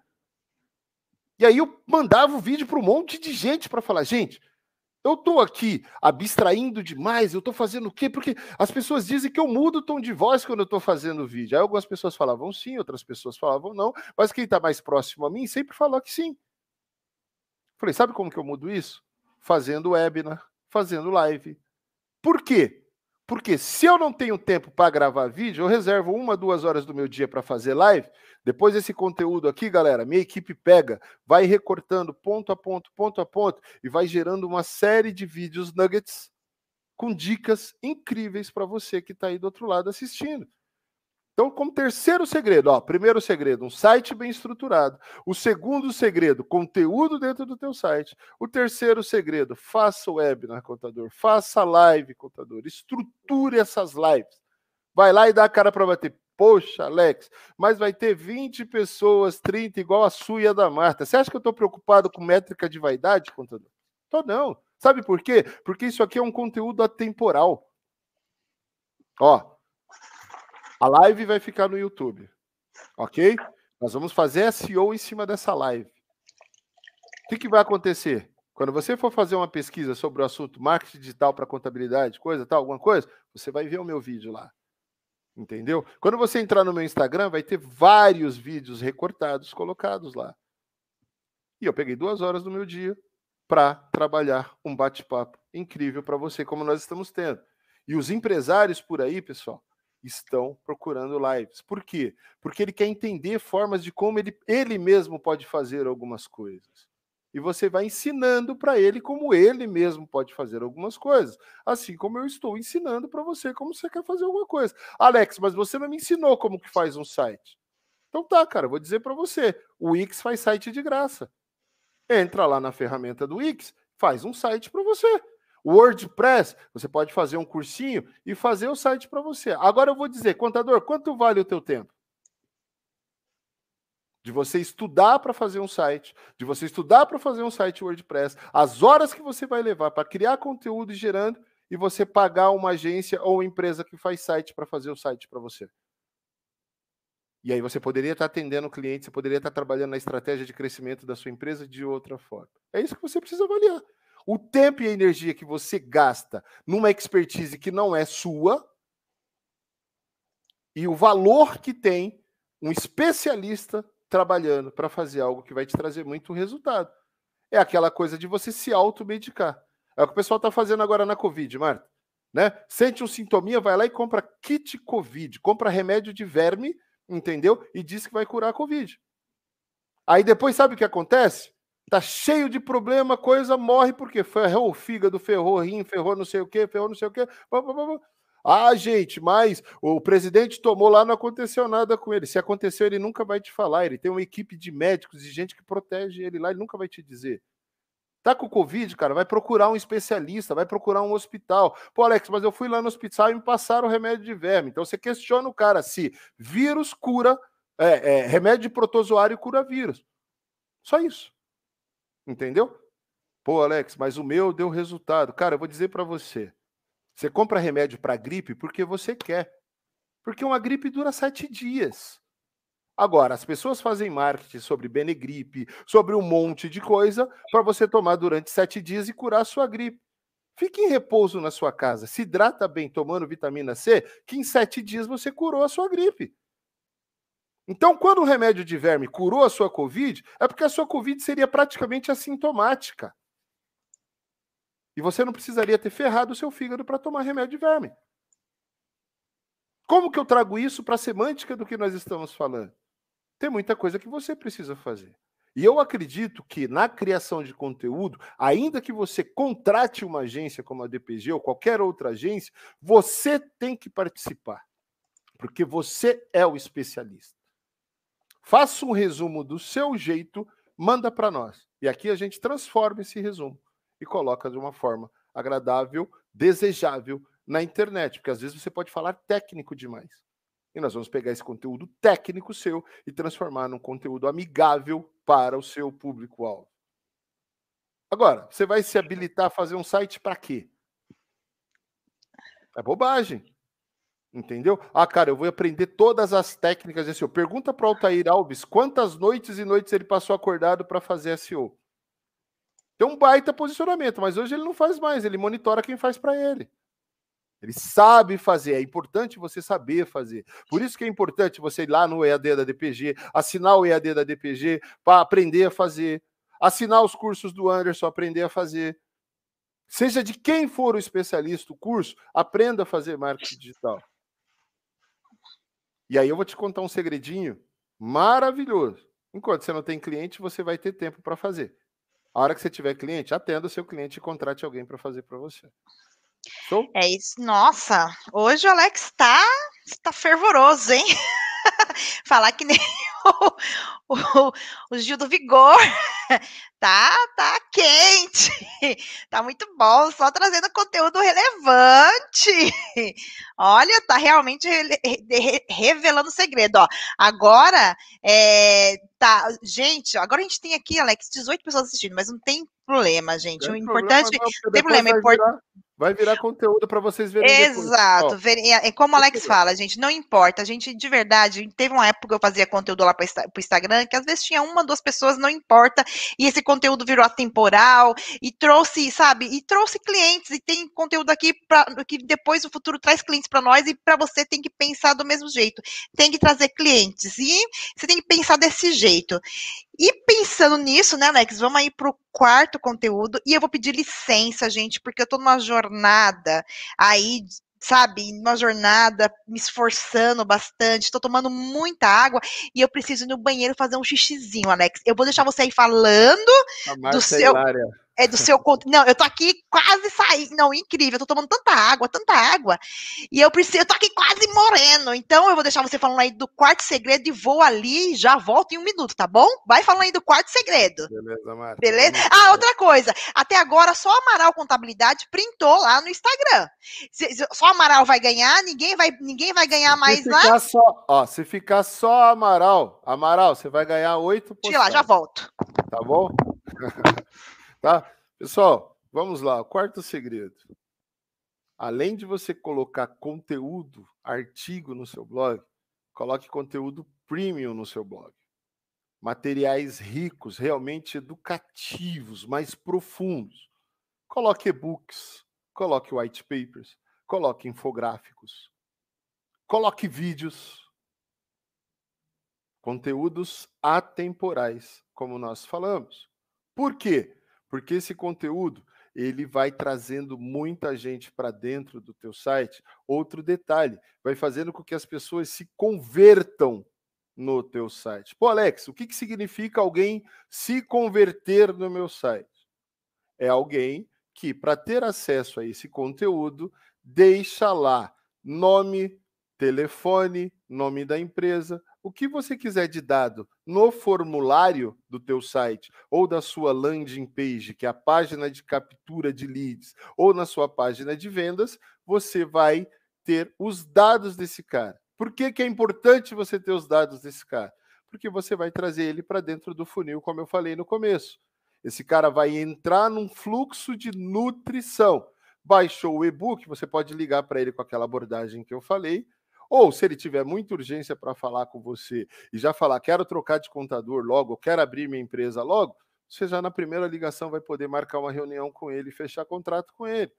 E aí eu mandava o vídeo para um monte de gente para falar, gente, eu estou aqui abstraindo demais, eu estou fazendo o quê? Porque as pessoas dizem que eu mudo o tom de voz quando eu estou fazendo o vídeo. Aí algumas pessoas falavam sim, outras pessoas falavam não, mas quem está mais próximo a mim sempre falou que sim. Falei, sabe como que eu mudo isso? Fazendo webinar, fazendo live. Por quê? Porque se eu não tenho tempo para gravar vídeo, eu reservo uma, duas horas do meu dia para fazer live. Depois esse conteúdo aqui, galera, minha equipe pega, vai recortando ponto a ponto, ponto a ponto e vai gerando uma série de vídeos nuggets com dicas incríveis para você que está aí do outro lado assistindo. Então, como terceiro segredo, ó, primeiro segredo, um site bem estruturado. O segundo segredo, conteúdo dentro do teu site. O terceiro segredo, faça webinar, contador. Faça live, contador. Estruture essas lives. Vai lá e dá a cara para bater. Poxa, Alex, mas vai ter 20 pessoas, 30, igual a sua e a da Marta. Você acha que eu estou preocupado com métrica de vaidade, contador? Tô não. Sabe por quê? Porque isso aqui é um conteúdo atemporal. Ó, a live vai ficar no YouTube, ok? Nós vamos fazer SEO em cima dessa live. O que, que vai acontecer? Quando você for fazer uma pesquisa sobre o assunto marketing digital para contabilidade, coisa tal, alguma coisa, você vai ver o meu vídeo lá. Entendeu? Quando você entrar no meu Instagram, vai ter vários vídeos recortados colocados lá. E eu peguei duas horas do meu dia para trabalhar um bate-papo incrível para você, como nós estamos tendo. E os empresários por aí, pessoal, estão procurando lives. Por quê? Porque ele quer entender formas de como ele, ele mesmo pode fazer algumas coisas. E você vai ensinando para ele como ele mesmo pode fazer algumas coisas. Assim como eu estou ensinando para você como você quer fazer alguma coisa. Alex, mas você não me ensinou como que faz um site. Então tá, cara, vou dizer para você. O Wix faz site de graça. Entra lá na ferramenta do Wix, faz um site para você. WordPress, você pode fazer um cursinho e fazer o site para você. Agora eu vou dizer, contador, quanto vale o teu tempo? De você estudar para fazer um site, de você estudar para fazer um site WordPress, as horas que você vai levar para criar conteúdo e gerando e você pagar uma agência ou empresa que faz site para fazer o site para você. E aí você poderia estar atendendo o cliente, você poderia estar trabalhando na estratégia de crescimento da sua empresa de outra forma. É isso que você precisa avaliar. O tempo e a energia que você gasta numa expertise que não é sua e o valor que tem um especialista trabalhando para fazer algo que vai te trazer muito resultado. É aquela coisa de você se automedicar. É o que o pessoal está fazendo agora na Covid, Marta. Né? Sente um sintominha, vai lá e compra kit Covid, compra remédio de verme, entendeu? E diz que vai curar a Covid. Aí depois sabe o que acontece? Tá cheio de problema, coisa morre porque ferrou o fígado, ferrou o rim, ferrou não sei o que, ferrou não sei o que. Ah, gente, mas o presidente tomou lá, não aconteceu nada com ele. Se aconteceu, ele nunca vai te falar. Ele tem uma equipe de médicos e gente que protege ele lá, ele nunca vai te dizer. Tá com Covid, cara? Vai procurar um especialista, vai procurar um hospital. Pô, Alex, mas eu fui lá no hospital e me passaram remédio de verme. Então você questiona o cara se vírus cura, é, é, remédio de protozoário cura vírus. Só isso. Entendeu? Pô, Alex, mas o meu deu resultado. Cara, eu vou dizer para você. Você compra remédio para gripe porque você quer. Porque uma gripe dura sete dias. Agora, as pessoas fazem marketing sobre Benegripe, sobre um monte de coisa, para você tomar durante sete dias e curar a sua gripe. Fique em repouso na sua casa, se hidrata bem tomando vitamina C, que em sete dias você curou a sua gripe. Então, quando o remédio de verme curou a sua Covid, é porque a sua Covid seria praticamente assintomática. E você não precisaria ter ferrado o seu fígado para tomar remédio de verme. Como que eu trago isso para a semântica do que nós estamos falando? Tem muita coisa que você precisa fazer. E eu acredito que na criação de conteúdo, ainda que você contrate uma agência como a DPG ou qualquer outra agência, você tem que participar, porque você é o especialista. Faça um resumo do seu jeito, manda para nós. E aqui a gente transforma esse resumo e coloca de uma forma agradável, desejável na internet, porque às vezes você pode falar técnico demais. E nós vamos pegar esse conteúdo técnico seu e transformar num conteúdo amigável para o seu público-alvo. Agora, você vai se habilitar a fazer um site para quê? É bobagem. Entendeu? Ah, cara, eu vou aprender todas as técnicas de SEO. Pergunta para o Altair Alves quantas noites e noites ele passou acordado para fazer SEO. Tem um baita posicionamento, mas hoje ele não faz mais, ele monitora quem faz para ele. Ele sabe fazer, é importante você saber fazer. Por isso que é importante você ir lá no EAD da DPG, assinar o EAD da DPG para aprender a fazer, assinar os cursos do Anderson, aprender a fazer. Seja de quem for o especialista, o curso, aprenda a fazer marketing digital. E aí eu vou te contar um segredinho maravilhoso. Enquanto você não tem cliente, você vai ter tempo para fazer. A hora que você tiver cliente, atenda o seu cliente e contrate alguém para fazer para você. Show? É isso. Nossa, hoje o Alex tá, tá fervoroso, hein? [laughs] Falar que nem [laughs] o, o, Gil do Vigor. [laughs] Tá, tá quente. Tá muito bom, só trazendo conteúdo relevante. Olha, tá realmente re, re, revelando segredo, ó. Agora, é, tá, gente, agora a gente tem aqui, Alex, 18 pessoas assistindo, mas não tem problema, gente. Tem o importante, problema, não, tem problema, importante Vai virar [laughs] conteúdo para vocês verem Exato. Depois. É, é como o Alex fala, gente, não importa. A gente, de verdade, teve uma época que eu fazia conteúdo lá para o Instagram, que às vezes tinha uma, duas pessoas, não importa. E esse conteúdo virou atemporal e trouxe, sabe? E trouxe clientes. E tem conteúdo aqui pra, que depois o futuro traz clientes para nós. E para você tem que pensar do mesmo jeito. Tem que trazer clientes. E você tem que pensar desse jeito. E pensando nisso, né, Alex, vamos aí para o quarto conteúdo. E eu vou pedir licença, gente, porque eu estou numa jornada aí sabe, numa jornada, me esforçando bastante, estou tomando muita água e eu preciso ir no banheiro fazer um xixizinho, Alex. Eu vou deixar você aí falando do seu. Hilária é do seu Não, eu tô aqui quase saindo. Não, incrível. Eu tô tomando tanta água, tanta água. E eu preciso, eu tô aqui quase morrendo. Então eu vou deixar você falando aí do quarto segredo e vou ali e já volto em um minuto, tá bom? Vai falando aí do quarto segredo. Beleza, Marta. Beleza? Ah, outra coisa. Até agora só Amaral Contabilidade printou lá no Instagram. Só Amaral vai ganhar, ninguém vai, ninguém vai ganhar se mais lá. Né? Só, ó, se ficar só Amaral, Amaral, você vai ganhar oito. Tira lá, já volto. Tá bom? [laughs] Tá? Pessoal, vamos lá. Quarto segredo. Além de você colocar conteúdo, artigo no seu blog, coloque conteúdo premium no seu blog. Materiais ricos, realmente educativos, mais profundos. Coloque e-books, coloque white papers, coloque infográficos, coloque vídeos. Conteúdos atemporais, como nós falamos. Por quê? Porque esse conteúdo ele vai trazendo muita gente para dentro do teu site. Outro detalhe, vai fazendo com que as pessoas se convertam no teu site. Pô, Alex, o que, que significa alguém se converter no meu site? É alguém que, para ter acesso a esse conteúdo, deixa lá nome, telefone, nome da empresa, o que você quiser de dado no formulário do teu site ou da sua landing page, que é a página de captura de leads, ou na sua página de vendas, você vai ter os dados desse cara. Por que, que é importante você ter os dados desse cara? Porque você vai trazer ele para dentro do funil, como eu falei no começo. Esse cara vai entrar num fluxo de nutrição. baixou o e-book, você pode ligar para ele com aquela abordagem que eu falei, ou se ele tiver muita urgência para falar com você e já falar, quero trocar de contador logo, quero abrir minha empresa logo, você já na primeira ligação vai poder marcar uma reunião com ele e fechar contrato com ele.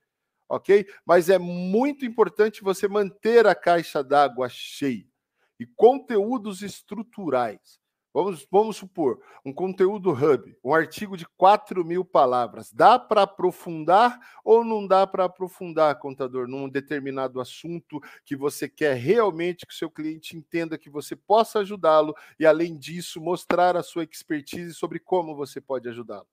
Ok? Mas é muito importante você manter a caixa d'água cheia. E conteúdos estruturais. Vamos, vamos supor, um conteúdo hub, um artigo de 4 mil palavras. Dá para aprofundar ou não dá para aprofundar, contador, num determinado assunto que você quer realmente que o seu cliente entenda que você possa ajudá-lo e, além disso, mostrar a sua expertise sobre como você pode ajudá-lo.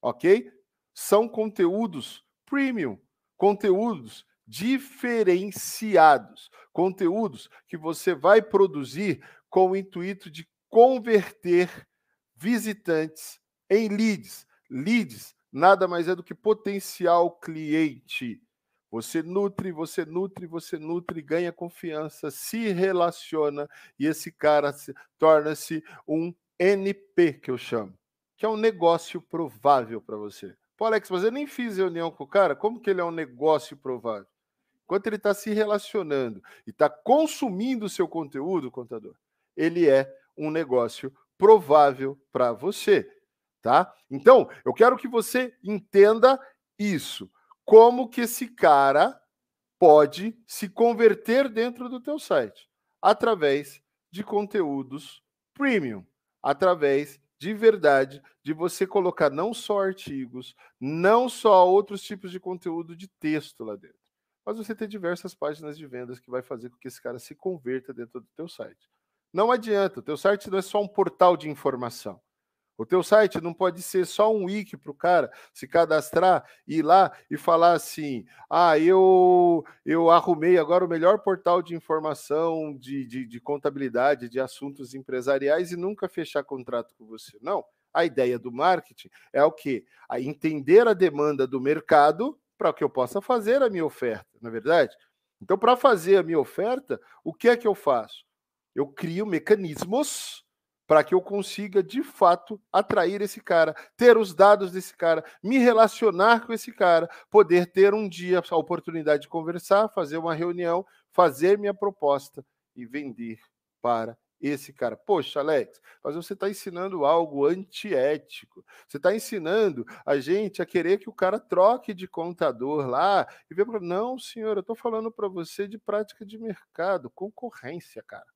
Ok? São conteúdos premium, conteúdos diferenciados, conteúdos que você vai produzir com o intuito de converter visitantes em leads. Leads nada mais é do que potencial cliente. Você nutre, você nutre, você nutre, ganha confiança, se relaciona e esse cara torna-se um NP, que eu chamo, que é um negócio provável para você. Pô, Alex, mas eu nem fiz reunião com o cara, como que ele é um negócio provável? Enquanto ele está se relacionando e está consumindo o seu conteúdo, contador, ele é um negócio provável para você, tá? Então, eu quero que você entenda isso. Como que esse cara pode se converter dentro do teu site através de conteúdos premium, através de verdade de você colocar não só artigos, não só outros tipos de conteúdo de texto lá dentro, mas você ter diversas páginas de vendas que vai fazer com que esse cara se converta dentro do teu site. Não adianta, o teu site não é só um portal de informação. O teu site não pode ser só um wiki para o cara se cadastrar, ir lá e falar assim: ah, eu, eu arrumei agora o melhor portal de informação de, de, de contabilidade, de assuntos empresariais e nunca fechar contrato com você. Não. A ideia do marketing é o quê? A entender a demanda do mercado para que eu possa fazer a minha oferta, na é verdade? Então, para fazer a minha oferta, o que é que eu faço? Eu crio mecanismos para que eu consiga de fato atrair esse cara, ter os dados desse cara, me relacionar com esse cara, poder ter um dia a oportunidade de conversar, fazer uma reunião, fazer minha proposta e vender para esse cara. Poxa, Alex, mas você está ensinando algo antiético. Você está ensinando a gente a querer que o cara troque de contador lá e ver. Não, senhor, eu estou falando para você de prática de mercado, concorrência, cara.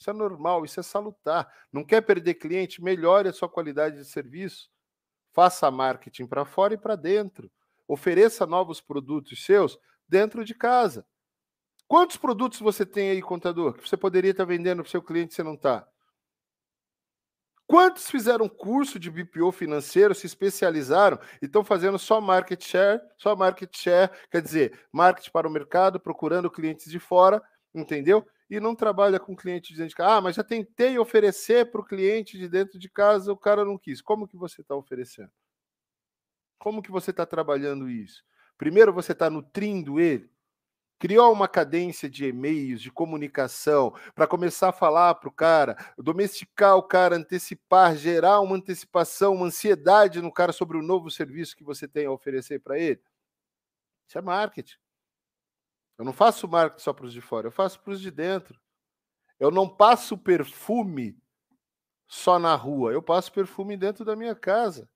Isso é normal, isso é salutar. Não quer perder cliente? Melhore a sua qualidade de serviço. Faça marketing para fora e para dentro. Ofereça novos produtos seus dentro de casa. Quantos produtos você tem aí, contador, que você poderia estar vendendo para o seu cliente e você não está? Quantos fizeram curso de BPO financeiro, se especializaram e estão fazendo só market share, só market share, quer dizer, marketing para o mercado, procurando clientes de fora, entendeu? E não trabalha com cliente de dentro de casa. Ah, mas já tentei oferecer para o cliente de dentro de casa, o cara não quis. Como que você está oferecendo? Como que você está trabalhando isso? Primeiro você está nutrindo ele. Criou uma cadência de e-mails, de comunicação, para começar a falar para o cara, domesticar o cara, antecipar, gerar uma antecipação, uma ansiedade no cara sobre o novo serviço que você tem a oferecer para ele. Isso é marketing. Eu não faço marketing só para os de fora, eu faço para os de dentro. Eu não passo perfume só na rua, eu passo perfume dentro da minha casa.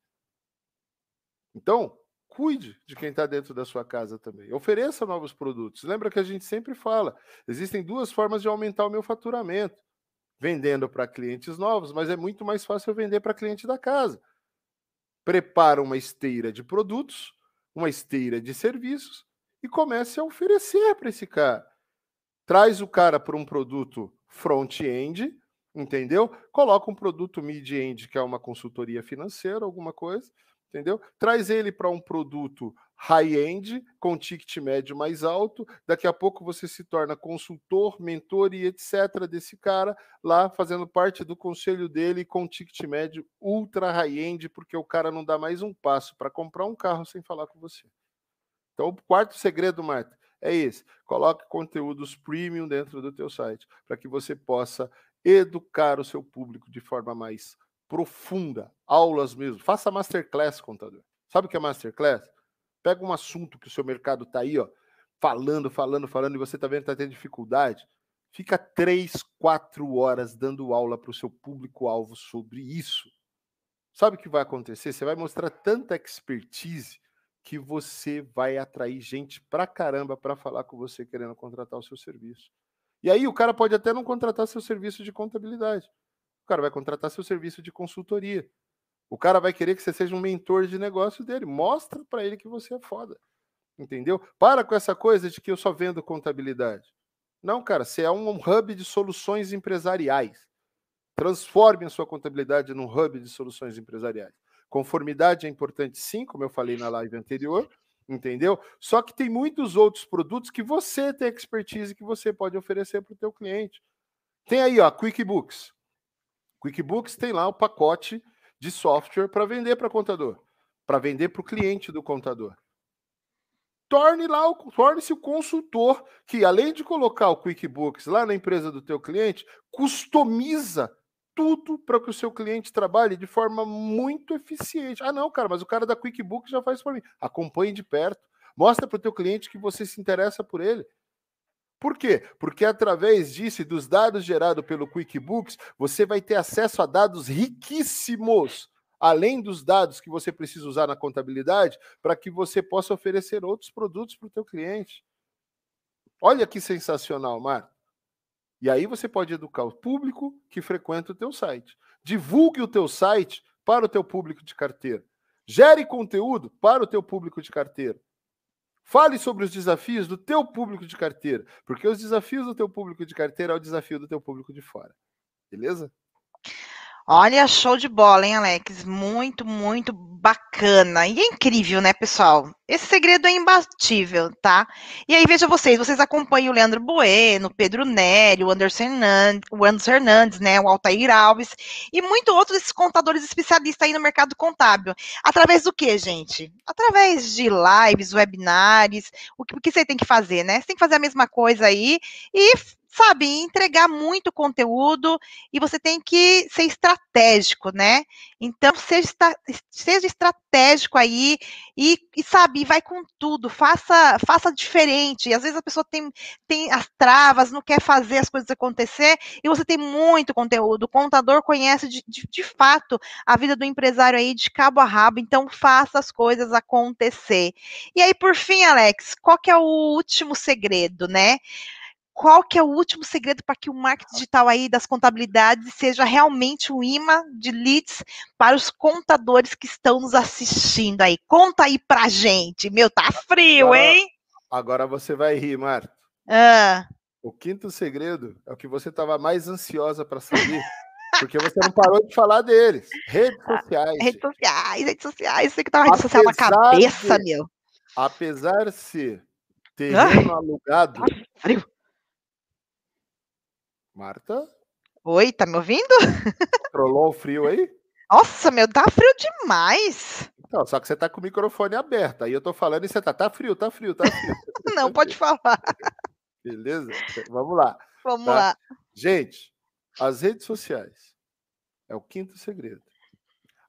Então, cuide de quem está dentro da sua casa também. Ofereça novos produtos. Lembra que a gente sempre fala: existem duas formas de aumentar o meu faturamento. Vendendo para clientes novos, mas é muito mais fácil eu vender para cliente da casa. Prepara uma esteira de produtos, uma esteira de serviços e comece a oferecer para esse cara. Traz o cara para um produto front-end, entendeu? Coloca um produto mid-end, que é uma consultoria financeira, alguma coisa, entendeu? Traz ele para um produto high-end, com ticket médio mais alto. Daqui a pouco você se torna consultor, mentor e etc. desse cara, lá fazendo parte do conselho dele com ticket médio ultra high-end, porque o cara não dá mais um passo para comprar um carro sem falar com você. Então, o quarto segredo, Marta, é esse. Coloque conteúdos premium dentro do teu site, para que você possa educar o seu público de forma mais profunda, aulas mesmo. Faça masterclass, contador. Sabe o que é masterclass? Pega um assunto que o seu mercado está aí, ó, falando, falando, falando, e você está vendo que está tendo dificuldade. Fica três, quatro horas dando aula para o seu público-alvo sobre isso. Sabe o que vai acontecer? Você vai mostrar tanta expertise que você vai atrair gente pra caramba para falar com você querendo contratar o seu serviço. E aí o cara pode até não contratar seu serviço de contabilidade. O cara vai contratar seu serviço de consultoria. O cara vai querer que você seja um mentor de negócio dele. Mostra para ele que você é foda. Entendeu? Para com essa coisa de que eu só vendo contabilidade. Não, cara, você é um hub de soluções empresariais. Transforme a sua contabilidade num hub de soluções empresariais. Conformidade é importante sim, como eu falei na live anterior, entendeu? Só que tem muitos outros produtos que você tem expertise que você pode oferecer para o teu cliente. Tem aí, ó, QuickBooks. QuickBooks tem lá o pacote de software para vender para contador, para vender para o cliente do contador. Torne lá, torne-se o consultor que, além de colocar o QuickBooks lá na empresa do teu cliente, customiza tudo para que o seu cliente trabalhe de forma muito eficiente. Ah, não, cara, mas o cara da QuickBooks já faz para mim. Acompanhe de perto. Mostra para o teu cliente que você se interessa por ele. Por quê? Porque através disso e dos dados gerados pelo QuickBooks, você vai ter acesso a dados riquíssimos, além dos dados que você precisa usar na contabilidade, para que você possa oferecer outros produtos para o teu cliente. Olha que sensacional, Marco. E aí você pode educar o público que frequenta o teu site. Divulgue o teu site para o teu público de carteira. Gere conteúdo para o teu público de carteira. Fale sobre os desafios do teu público de carteira, porque os desafios do teu público de carteira é o desafio do teu público de fora. Beleza? Olha, show de bola, hein, Alex? Muito, muito bacana. E é incrível, né, pessoal? Esse segredo é imbatível, tá? E aí, veja vocês, vocês acompanham o Leandro Bueno, Pedro Nery, o Anderson Hernandes, o Anderson Hernandes, né, o Altair Alves, e muito outros desses contadores especialistas aí no mercado contábil. Através do que, gente? Através de lives, webinários, o que, o que você tem que fazer, né? Você tem que fazer a mesma coisa aí e sabe, entregar muito conteúdo e você tem que ser estratégico, né? Então, seja, seja estratégico aí e, e, sabe, vai com tudo, faça, faça diferente. Às vezes a pessoa tem, tem as travas, não quer fazer as coisas acontecer e você tem muito conteúdo. O contador conhece de, de, de fato a vida do empresário aí de cabo a rabo, então faça as coisas acontecer. E aí, por fim, Alex, qual que é o último segredo, né? Qual que é o último segredo para que o marketing digital aí das contabilidades seja realmente um imã de leads para os contadores que estão nos assistindo aí? Conta aí pra gente. Meu, tá frio, agora, hein? Agora você vai rir, Marta. Ah. O quinto segredo é o que você estava mais ansiosa para saber. Porque você não parou de falar deles. Redes ah, sociais. Redes sociais, redes sociais. Você que tava rede social na cabeça, de, meu. Apesar de ser terreno Ai, alugado. Tá frio. Marta? Oi, tá me ouvindo? Trollou o frio aí? Nossa, meu, tá frio demais. Então, só que você tá com o microfone aberto. Aí eu tô falando e você tá, tá frio, tá frio, tá frio. [laughs] Não, pode falar. Beleza? Vamos lá. Vamos tá? lá. Gente, as redes sociais é o quinto segredo.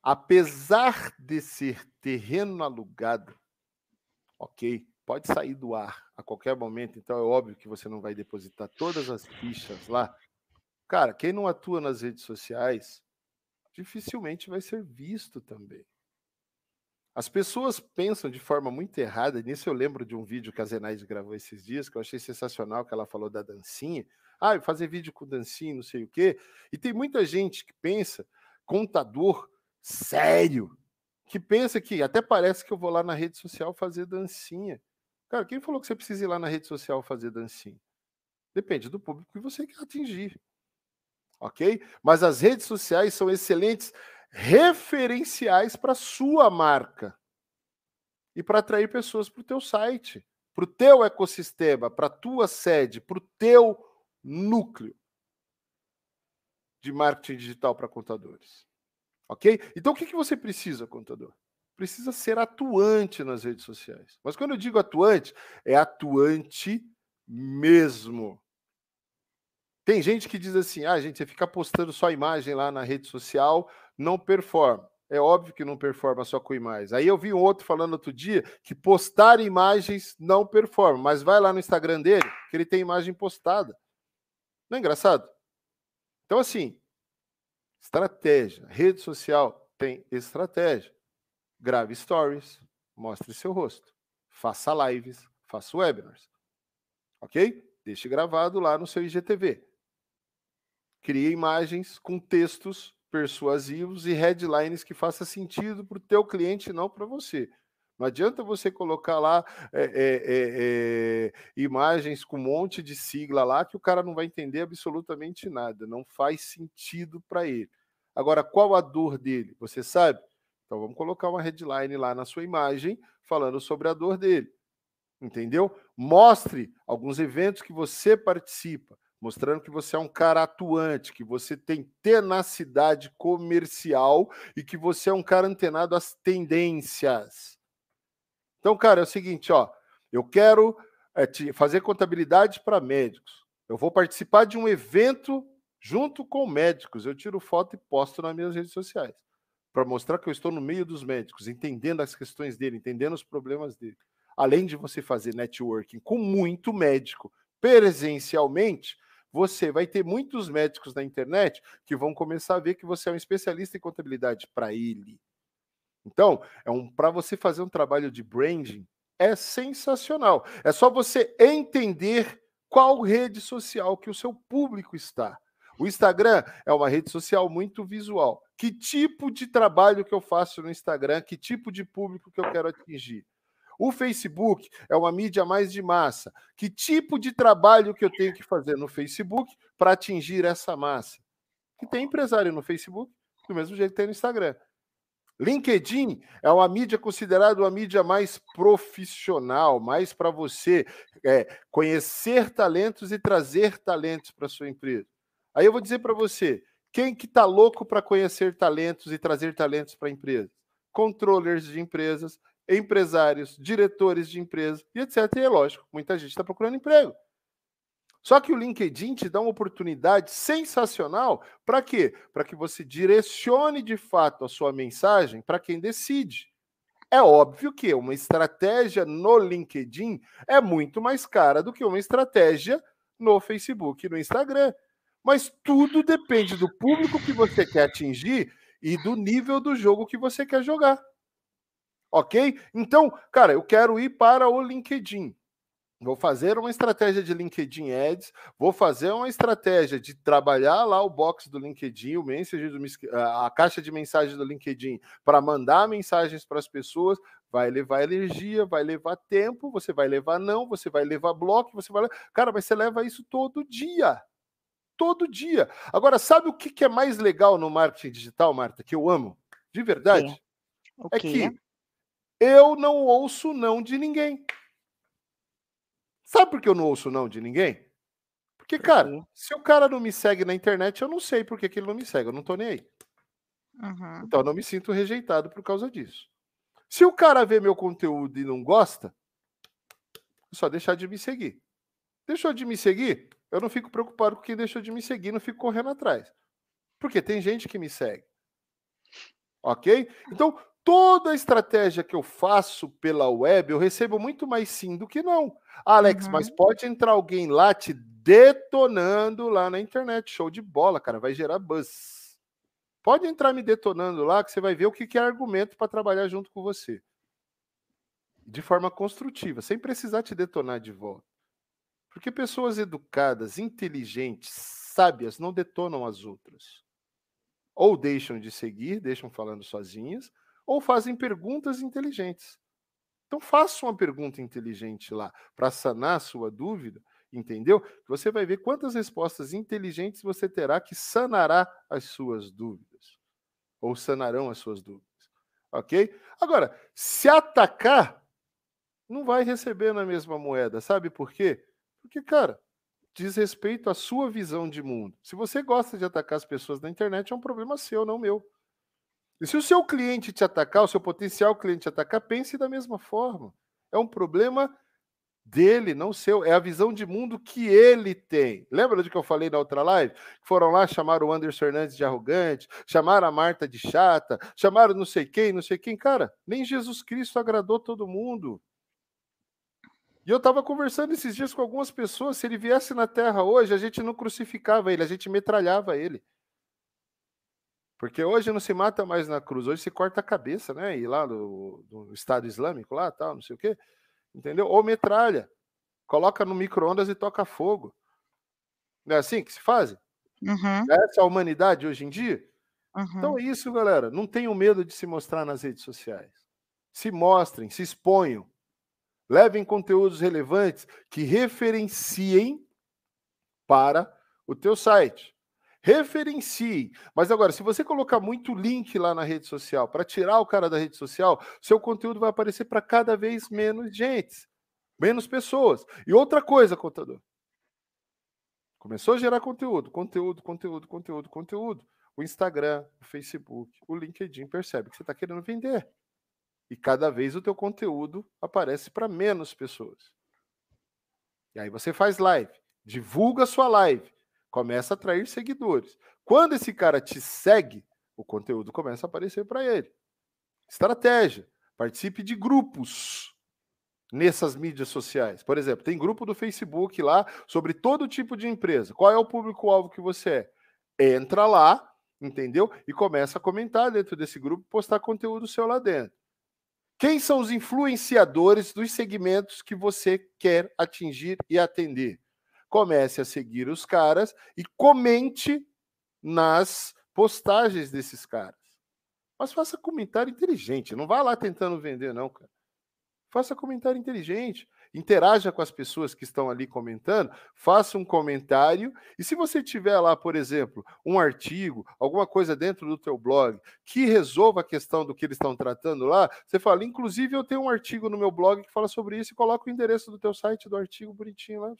Apesar de ser terreno alugado, ok? Pode sair do ar a qualquer momento, então é óbvio que você não vai depositar todas as fichas lá. Cara, quem não atua nas redes sociais dificilmente vai ser visto também. As pessoas pensam de forma muito errada, nisso eu lembro de um vídeo que a Zenaide gravou esses dias, que eu achei sensacional, que ela falou da dancinha. Ah, fazer vídeo com dancinha, não sei o quê. E tem muita gente que pensa, contador sério, que pensa que até parece que eu vou lá na rede social fazer dancinha. Cara, quem falou que você precisa ir lá na rede social fazer dancinha? Depende do público que você quer atingir. Ok? Mas as redes sociais são excelentes referenciais para sua marca e para atrair pessoas para o teu site, para o teu ecossistema, para a tua sede, para o teu núcleo de marketing digital para contadores. Ok? Então o que, que você precisa, contador? Precisa ser atuante nas redes sociais. Mas quando eu digo atuante, é atuante mesmo. Tem gente que diz assim: ah, gente, você fica postando só imagem lá na rede social, não performa. É óbvio que não performa só com imagens. Aí eu vi um outro falando outro dia que postar imagens não performa, mas vai lá no Instagram dele, que ele tem imagem postada. Não é engraçado? Então, assim, estratégia. Rede social tem estratégia. Grave stories, mostre seu rosto. Faça lives, faça webinars. Ok? Deixe gravado lá no seu IGTV. Crie imagens com textos persuasivos e headlines que façam sentido para o teu cliente, não para você. Não adianta você colocar lá é, é, é, imagens com um monte de sigla lá que o cara não vai entender absolutamente nada. Não faz sentido para ele. Agora, qual a dor dele? Você sabe? Então vamos colocar uma headline lá na sua imagem falando sobre a dor dele. Entendeu? Mostre alguns eventos que você participa mostrando que você é um cara atuante, que você tem tenacidade comercial e que você é um cara antenado às tendências. Então, cara, é o seguinte, ó, eu quero é, fazer contabilidade para médicos. Eu vou participar de um evento junto com médicos. Eu tiro foto e posto nas minhas redes sociais para mostrar que eu estou no meio dos médicos, entendendo as questões dele, entendendo os problemas dele. Além de você fazer networking com muito médico presencialmente, você vai ter muitos médicos na internet que vão começar a ver que você é um especialista em contabilidade para ele. Então, é um para você fazer um trabalho de branding é sensacional. É só você entender qual rede social que o seu público está. O Instagram é uma rede social muito visual. Que tipo de trabalho que eu faço no Instagram? Que tipo de público que eu quero atingir? O Facebook é uma mídia mais de massa. Que tipo de trabalho que eu tenho que fazer no Facebook para atingir essa massa? Que tem empresário no Facebook, do mesmo jeito que tem no Instagram. LinkedIn é uma mídia considerada uma mídia mais profissional, mais para você é, conhecer talentos e trazer talentos para sua empresa. Aí eu vou dizer para você, quem que está louco para conhecer talentos e trazer talentos para empresa? Controllers de empresas, empresários, diretores de empresas e etc. E é lógico, muita gente está procurando emprego. Só que o LinkedIn te dá uma oportunidade sensacional para quê? Para que você direcione de fato a sua mensagem para quem decide. É óbvio que uma estratégia no LinkedIn é muito mais cara do que uma estratégia no Facebook e no Instagram. Mas tudo depende do público que você quer atingir e do nível do jogo que você quer jogar. Ok? Então, cara, eu quero ir para o LinkedIn. Vou fazer uma estratégia de LinkedIn Ads, vou fazer uma estratégia de trabalhar lá o box do LinkedIn, o message do, a caixa de mensagem do LinkedIn para mandar mensagens para as pessoas. Vai levar energia, vai levar tempo, você vai levar não, você vai levar bloco, você vai. Cara, mas você leva isso todo dia. Todo dia. Agora, sabe o que é mais legal no marketing digital, Marta, que eu amo? De verdade? É que eu não ouço não de ninguém. Sabe por que eu não ouço não de ninguém? Porque, cara, se o cara não me segue na internet, eu não sei por que, que ele não me segue, eu não tô nem aí. Uhum. Então eu não me sinto rejeitado por causa disso. Se o cara vê meu conteúdo e não gosta, é só deixar de me seguir. Deixou de me seguir, eu não fico preocupado com quem deixou de me seguir, não fico correndo atrás. Porque tem gente que me segue. Ok? Então, toda a estratégia que eu faço pela web, eu recebo muito mais sim do que não. Alex, uhum. mas pode entrar alguém lá te detonando lá na internet. Show de bola, cara. Vai gerar buzz. Pode entrar me detonando lá que você vai ver o que é argumento para trabalhar junto com você. De forma construtiva, sem precisar te detonar de volta. Porque pessoas educadas, inteligentes, sábias não detonam as outras. Ou deixam de seguir, deixam falando sozinhas, ou fazem perguntas inteligentes. Então faça uma pergunta inteligente lá para sanar a sua dúvida, entendeu? Você vai ver quantas respostas inteligentes você terá que sanará as suas dúvidas ou sanarão as suas dúvidas. OK? Agora, se atacar não vai receber na mesma moeda, sabe por quê? Porque, cara, diz respeito à sua visão de mundo. Se você gosta de atacar as pessoas na internet, é um problema seu, não meu. E se o seu cliente te atacar, o seu potencial cliente te atacar, pense da mesma forma. É um problema dele, não seu. É a visão de mundo que ele tem. Lembra do que eu falei na outra live? Foram lá, chamaram o Anderson Fernandes de arrogante, chamaram a Marta de chata, chamaram não sei quem, não sei quem. Cara, nem Jesus Cristo agradou todo mundo. E eu estava conversando esses dias com algumas pessoas. Se ele viesse na Terra hoje, a gente não crucificava ele, a gente metralhava ele. Porque hoje não se mata mais na cruz, hoje se corta a cabeça, né? E lá no, no Estado Islâmico, lá tal, não sei o quê. Entendeu? Ou metralha. Coloca no micro-ondas e toca fogo. Não é assim que se faz? Uhum. Essa é a humanidade hoje em dia? Uhum. Então é isso, galera. Não tenham medo de se mostrar nas redes sociais. Se mostrem, se exponham. Levem conteúdos relevantes que referenciem para o teu site. Referencie. Mas agora, se você colocar muito link lá na rede social para tirar o cara da rede social, seu conteúdo vai aparecer para cada vez menos gente, menos pessoas. E outra coisa, contador. Começou a gerar conteúdo, conteúdo, conteúdo, conteúdo, conteúdo. O Instagram, o Facebook, o LinkedIn percebe que você está querendo vender. E cada vez o teu conteúdo aparece para menos pessoas. E aí você faz live, divulga a sua live, começa a atrair seguidores. Quando esse cara te segue, o conteúdo começa a aparecer para ele. Estratégia: participe de grupos nessas mídias sociais. Por exemplo, tem grupo do Facebook lá sobre todo tipo de empresa. Qual é o público-alvo que você é? Entra lá, entendeu? E começa a comentar dentro desse grupo, postar conteúdo seu lá dentro. Quem são os influenciadores dos segmentos que você quer atingir e atender? Comece a seguir os caras e comente nas postagens desses caras. Mas faça comentário inteligente, não vá lá tentando vender, não, cara. Faça comentário inteligente interaja com as pessoas que estão ali comentando, faça um comentário e se você tiver lá, por exemplo, um artigo, alguma coisa dentro do teu blog que resolva a questão do que eles estão tratando lá, você fala, inclusive eu tenho um artigo no meu blog que fala sobre isso e coloca o endereço do teu site do artigo bonitinho lá.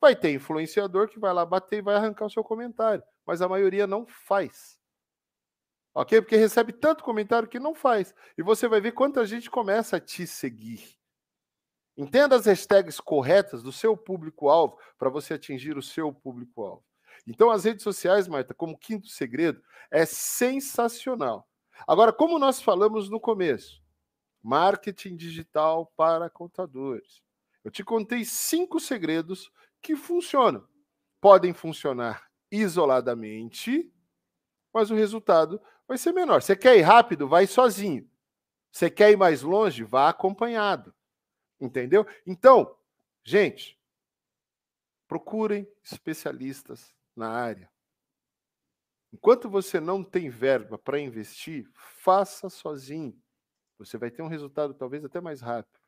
Vai ter influenciador que vai lá bater e vai arrancar o seu comentário, mas a maioria não faz. Ok? Porque recebe tanto comentário que não faz. E você vai ver quanta gente começa a te seguir. Entenda as hashtags corretas do seu público-alvo para você atingir o seu público-alvo. Então, as redes sociais, Marta, como quinto segredo, é sensacional. Agora, como nós falamos no começo, marketing digital para contadores. Eu te contei cinco segredos que funcionam. Podem funcionar isoladamente, mas o resultado vai ser menor. Você quer ir rápido? Vai sozinho. Você quer ir mais longe? Vá acompanhado. Entendeu? Então, gente, procurem especialistas na área. Enquanto você não tem verba para investir, faça sozinho. Você vai ter um resultado talvez até mais rápido.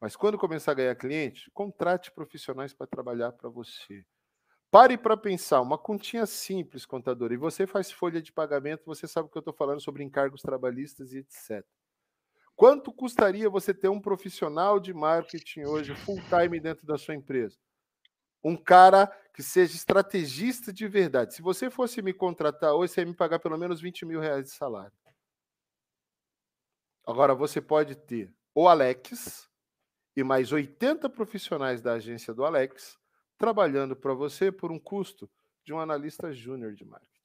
Mas quando começar a ganhar cliente, contrate profissionais para trabalhar para você. Pare para pensar, uma continha simples, contador, e você faz folha de pagamento, você sabe o que eu estou falando sobre encargos trabalhistas e etc. Quanto custaria você ter um profissional de marketing hoje full time dentro da sua empresa? Um cara que seja estrategista de verdade. Se você fosse me contratar hoje, você ia me pagar pelo menos 20 mil reais de salário. Agora você pode ter o Alex e mais 80 profissionais da agência do Alex trabalhando para você por um custo de um analista júnior de marketing.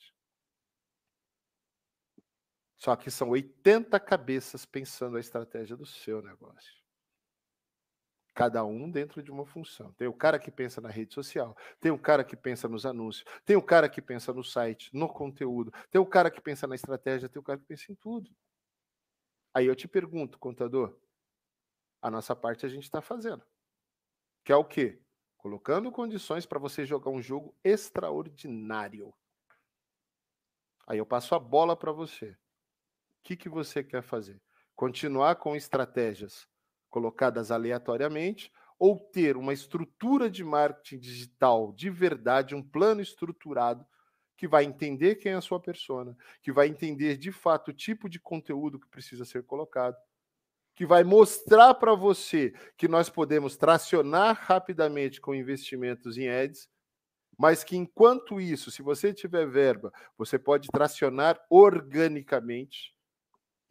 Só que são 80 cabeças pensando a estratégia do seu negócio. Cada um dentro de uma função. Tem o cara que pensa na rede social, tem o cara que pensa nos anúncios, tem o cara que pensa no site, no conteúdo, tem o cara que pensa na estratégia, tem o cara que pensa em tudo. Aí eu te pergunto, contador, a nossa parte a gente está fazendo. Que é o quê? Colocando condições para você jogar um jogo extraordinário. Aí eu passo a bola para você que, que você quer fazer? Continuar com estratégias colocadas aleatoriamente ou ter uma estrutura de marketing digital de verdade, um plano estruturado que vai entender quem é a sua persona, que vai entender de fato o tipo de conteúdo que precisa ser colocado, que vai mostrar para você que nós podemos tracionar rapidamente com investimentos em ads, mas que enquanto isso, se você tiver verba, você pode tracionar organicamente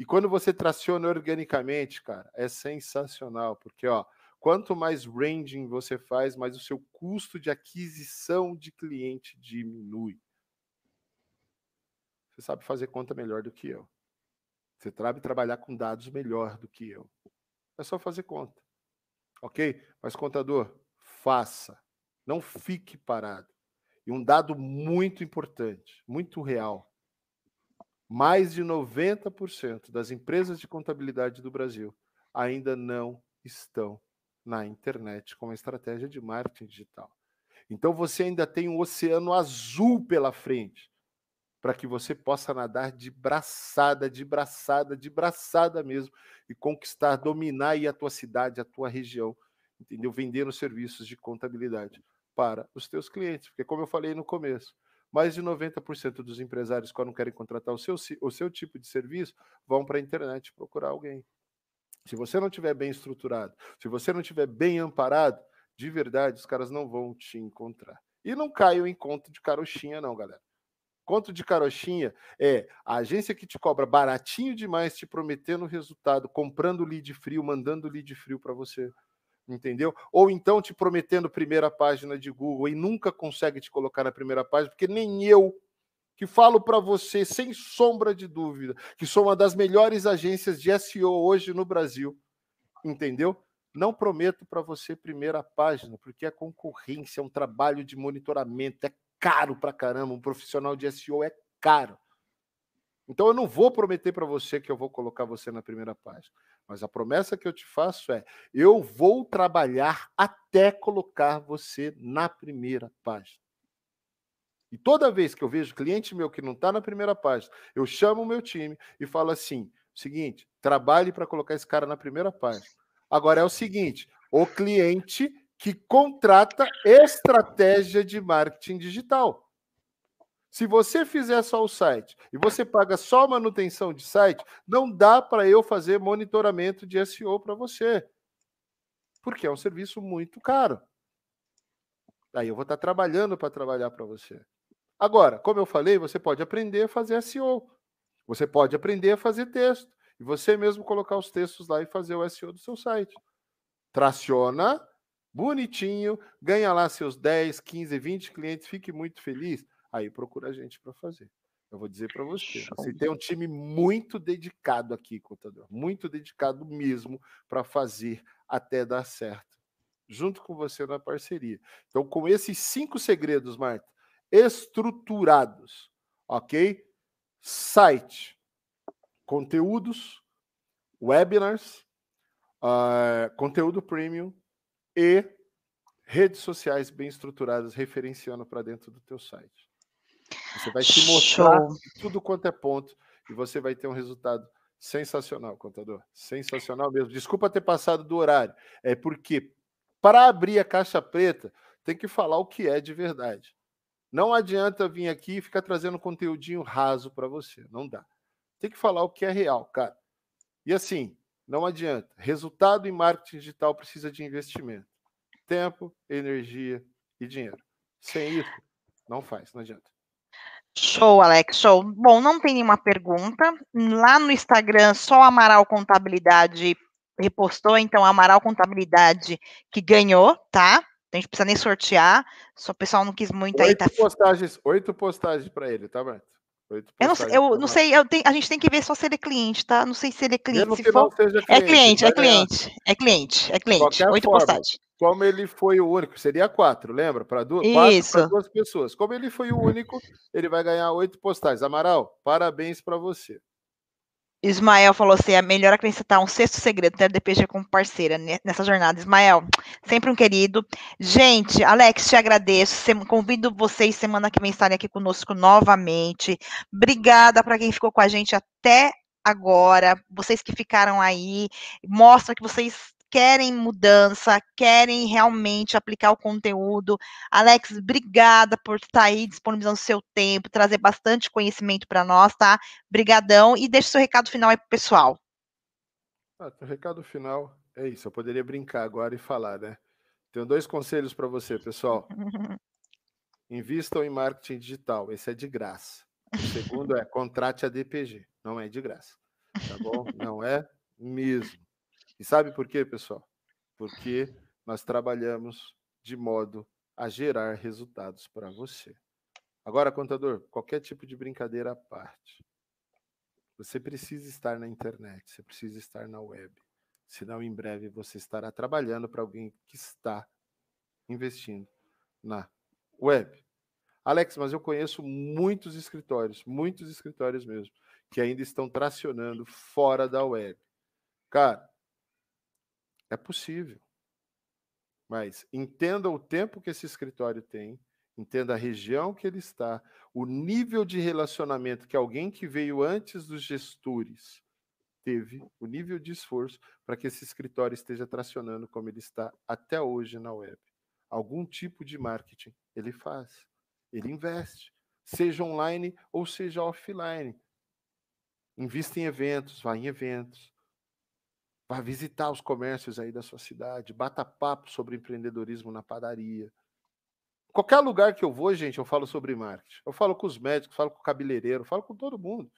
e quando você traciona organicamente, cara, é sensacional, porque ó, Quanto mais branding você faz, mais o seu custo de aquisição de cliente diminui. Você sabe fazer conta melhor do que eu. Você sabe trabalhar com dados melhor do que eu. É só fazer conta. Ok? Mas, contador, faça. Não fique parado. E um dado muito importante, muito real: mais de 90% das empresas de contabilidade do Brasil ainda não estão na internet com a estratégia de marketing digital. Então você ainda tem um oceano azul pela frente para que você possa nadar de braçada, de braçada, de braçada mesmo e conquistar, dominar a tua cidade, a tua região, entendeu? Vendendo serviços de contabilidade para os teus clientes, porque como eu falei no começo, mais de 90% dos empresários quando querem contratar o seu, o seu tipo de serviço, vão para a internet procurar alguém. Se você não tiver bem estruturado, se você não tiver bem amparado, de verdade, os caras não vão te encontrar. E não caiam em conta de carochinha, não, galera. Conto de carochinha é a agência que te cobra baratinho demais, te prometendo resultado, comprando lead frio, mandando lead frio para você. Entendeu? Ou então te prometendo primeira página de Google e nunca consegue te colocar na primeira página, porque nem eu que falo para você sem sombra de dúvida, que sou uma das melhores agências de SEO hoje no Brasil, entendeu? Não prometo para você primeira página, porque é concorrência, é um trabalho de monitoramento, é caro para caramba, um profissional de SEO é caro. Então eu não vou prometer para você que eu vou colocar você na primeira página, mas a promessa que eu te faço é: eu vou trabalhar até colocar você na primeira página. E toda vez que eu vejo cliente meu que não está na primeira página, eu chamo o meu time e falo assim: seguinte, trabalhe para colocar esse cara na primeira página. Agora é o seguinte: o cliente que contrata estratégia de marketing digital. Se você fizer só o site e você paga só manutenção de site, não dá para eu fazer monitoramento de SEO para você. Porque é um serviço muito caro. Aí eu vou estar tá trabalhando para trabalhar para você. Agora, como eu falei, você pode aprender a fazer SEO. Você pode aprender a fazer texto. E você mesmo colocar os textos lá e fazer o SEO do seu site. Traciona, bonitinho, ganha lá seus 10, 15, 20 clientes, fique muito feliz. Aí procura a gente para fazer. Eu vou dizer para você, você tem um time muito dedicado aqui, contador, muito dedicado mesmo para fazer até dar certo, junto com você na parceria. Então, com esses cinco segredos, Marta, estruturados, ok? Site, conteúdos, webinars, uh, conteúdo premium e redes sociais bem estruturadas, referenciando para dentro do teu site. Você vai se mostrar tudo quanto é ponto e você vai ter um resultado sensacional, contador. Sensacional mesmo. Desculpa ter passado do horário. É porque para abrir a caixa preta, tem que falar o que é de verdade. Não adianta vir aqui e ficar trazendo conteúdinho raso para você. Não dá. Tem que falar o que é real, cara. E assim, não adianta. Resultado em marketing digital precisa de investimento. Tempo, energia e dinheiro. Sem isso, não faz, não adianta. Show, Alex, show. Bom, não tem nenhuma pergunta. Lá no Instagram, só Amaral Contabilidade repostou, então Amaral Contabilidade que ganhou, tá? A gente precisa nem sortear. Só o pessoal não quis muito oito aí. Tá... Postagens, oito postagens para ele, tá, Beto? Eu não, eu não sei, eu tenho, a gente tem que ver só se ele é cliente, tá? Não sei se ele é cliente. Se for... cliente é cliente, é cliente, é cliente, é cliente. Oito postagens. Como ele foi o único, seria quatro, lembra? Para duas, quatro, duas pessoas. Como ele foi o único, ele vai ganhar oito postagens. Amaral, parabéns para você. Ismael falou assim: é melhor acrescentar um sexto segredo, ter DPG como parceira nessa jornada. Ismael, sempre um querido. Gente, Alex, te agradeço. Convido vocês semana que vem estarem aqui conosco novamente. Obrigada para quem ficou com a gente até agora. Vocês que ficaram aí, mostra que vocês querem mudança, querem realmente aplicar o conteúdo. Alex, obrigada por estar aí disponibilizando seu tempo, trazer bastante conhecimento para nós, tá? Brigadão e deixe seu recado final aí pro pessoal. Ah, o recado final é isso. Eu poderia brincar agora e falar, né? Tenho dois conselhos para você, pessoal. [laughs] Invistam em marketing digital, esse é de graça. O segundo é contrate a DPG, não é de graça. Tá bom? Não é mesmo. E sabe por quê, pessoal? porque nós trabalhamos de modo a gerar resultados para você. Agora, contador, qualquer tipo de brincadeira à parte. Você precisa estar na internet, você precisa estar na web. Senão, em breve, você estará trabalhando para alguém que está investindo na web. Alex, mas eu conheço muitos escritórios, muitos escritórios mesmo, que ainda estão tracionando fora da web. Cara, é possível. Mas entenda o tempo que esse escritório tem, entenda a região que ele está, o nível de relacionamento que alguém que veio antes dos gestores teve, o nível de esforço para que esse escritório esteja tracionando como ele está até hoje na web. Algum tipo de marketing ele faz, ele investe, seja online ou seja offline. Invista em eventos, vá em eventos, vá visitar os comércios aí da sua cidade, bata papo sobre empreendedorismo na padaria, Qualquer lugar que eu vou, gente, eu falo sobre marketing. Eu falo com os médicos, falo com o cabeleireiro, falo com todo mundo.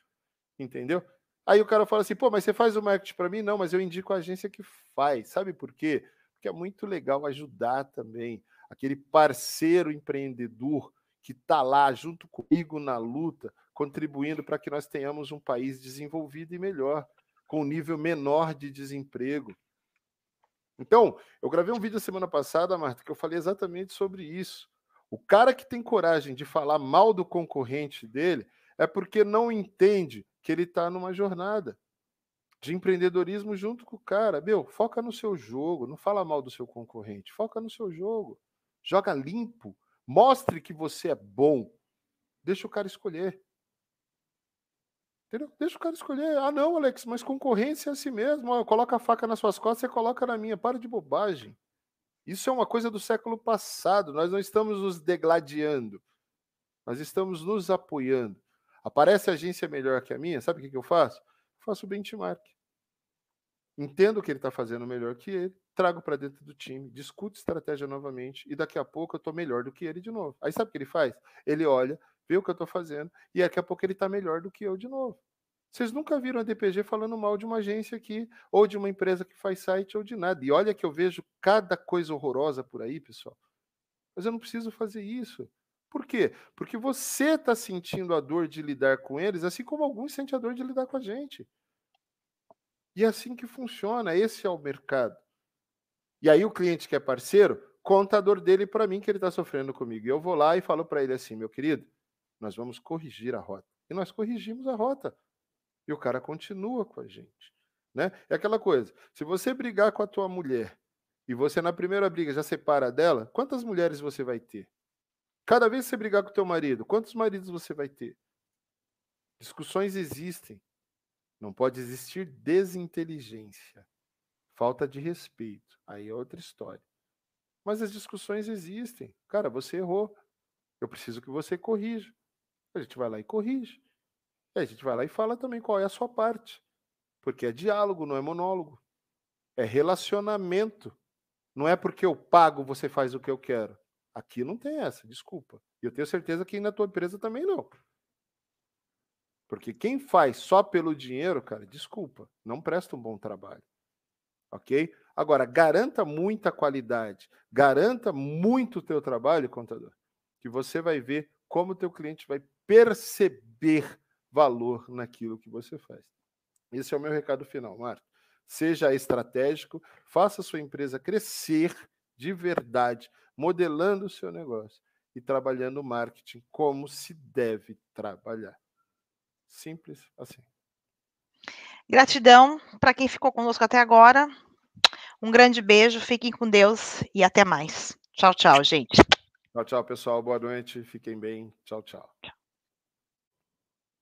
Entendeu? Aí o cara fala assim, pô, mas você faz o marketing para mim? Não, mas eu indico a agência que faz. Sabe por quê? Porque é muito legal ajudar também aquele parceiro empreendedor que está lá junto comigo na luta, contribuindo para que nós tenhamos um país desenvolvido e melhor, com nível menor de desemprego. Então, eu gravei um vídeo semana passada, Marta, que eu falei exatamente sobre isso. O cara que tem coragem de falar mal do concorrente dele é porque não entende que ele está numa jornada de empreendedorismo junto com o cara. Meu, foca no seu jogo, não fala mal do seu concorrente, foca no seu jogo. Joga limpo, mostre que você é bom. Deixa o cara escolher. Entendeu? Deixa o cara escolher. Ah, não, Alex, mas concorrência é assim mesmo. coloca a faca nas suas costas, você coloca na minha. Para de bobagem. Isso é uma coisa do século passado. Nós não estamos nos degladiando. Nós estamos nos apoiando. Aparece agência melhor que a minha, sabe o que eu faço? Eu faço benchmark. Entendo o que ele está fazendo melhor que ele, trago para dentro do time, discuto estratégia novamente e daqui a pouco eu estou melhor do que ele de novo. Aí sabe o que ele faz? Ele olha, vê o que eu estou fazendo e daqui a pouco ele está melhor do que eu de novo. Vocês nunca viram a DPG falando mal de uma agência aqui, ou de uma empresa que faz site, ou de nada. E olha que eu vejo cada coisa horrorosa por aí, pessoal. Mas eu não preciso fazer isso. Por quê? Porque você está sentindo a dor de lidar com eles, assim como alguns sentem a dor de lidar com a gente. E é assim que funciona. Esse é o mercado. E aí o cliente que é parceiro conta a dor dele para mim que ele está sofrendo comigo. E eu vou lá e falo para ele assim, meu querido, nós vamos corrigir a rota. E nós corrigimos a rota. E o cara continua com a gente. Né? É aquela coisa: se você brigar com a tua mulher e você na primeira briga já separa dela, quantas mulheres você vai ter? Cada vez que você brigar com o teu marido, quantos maridos você vai ter? Discussões existem. Não pode existir desinteligência, falta de respeito. Aí é outra história. Mas as discussões existem. Cara, você errou. Eu preciso que você corrija. A gente vai lá e corrige. E a gente vai lá e fala também qual é a sua parte. Porque é diálogo, não é monólogo. É relacionamento. Não é porque eu pago, você faz o que eu quero. Aqui não tem essa, desculpa. E eu tenho certeza que na tua empresa também não. Porque quem faz só pelo dinheiro, cara, desculpa, não presta um bom trabalho. Ok? Agora, garanta muita qualidade, garanta muito o teu trabalho, contador, que você vai ver como o teu cliente vai perceber valor naquilo que você faz. Esse é o meu recado final, Marco. Seja estratégico, faça a sua empresa crescer de verdade, modelando o seu negócio e trabalhando o marketing como se deve trabalhar. Simples assim. Gratidão para quem ficou conosco até agora. Um grande beijo, fiquem com Deus e até mais. Tchau, tchau, gente. Tchau, tchau, pessoal. Boa noite. Fiquem bem. Tchau, tchau. tchau.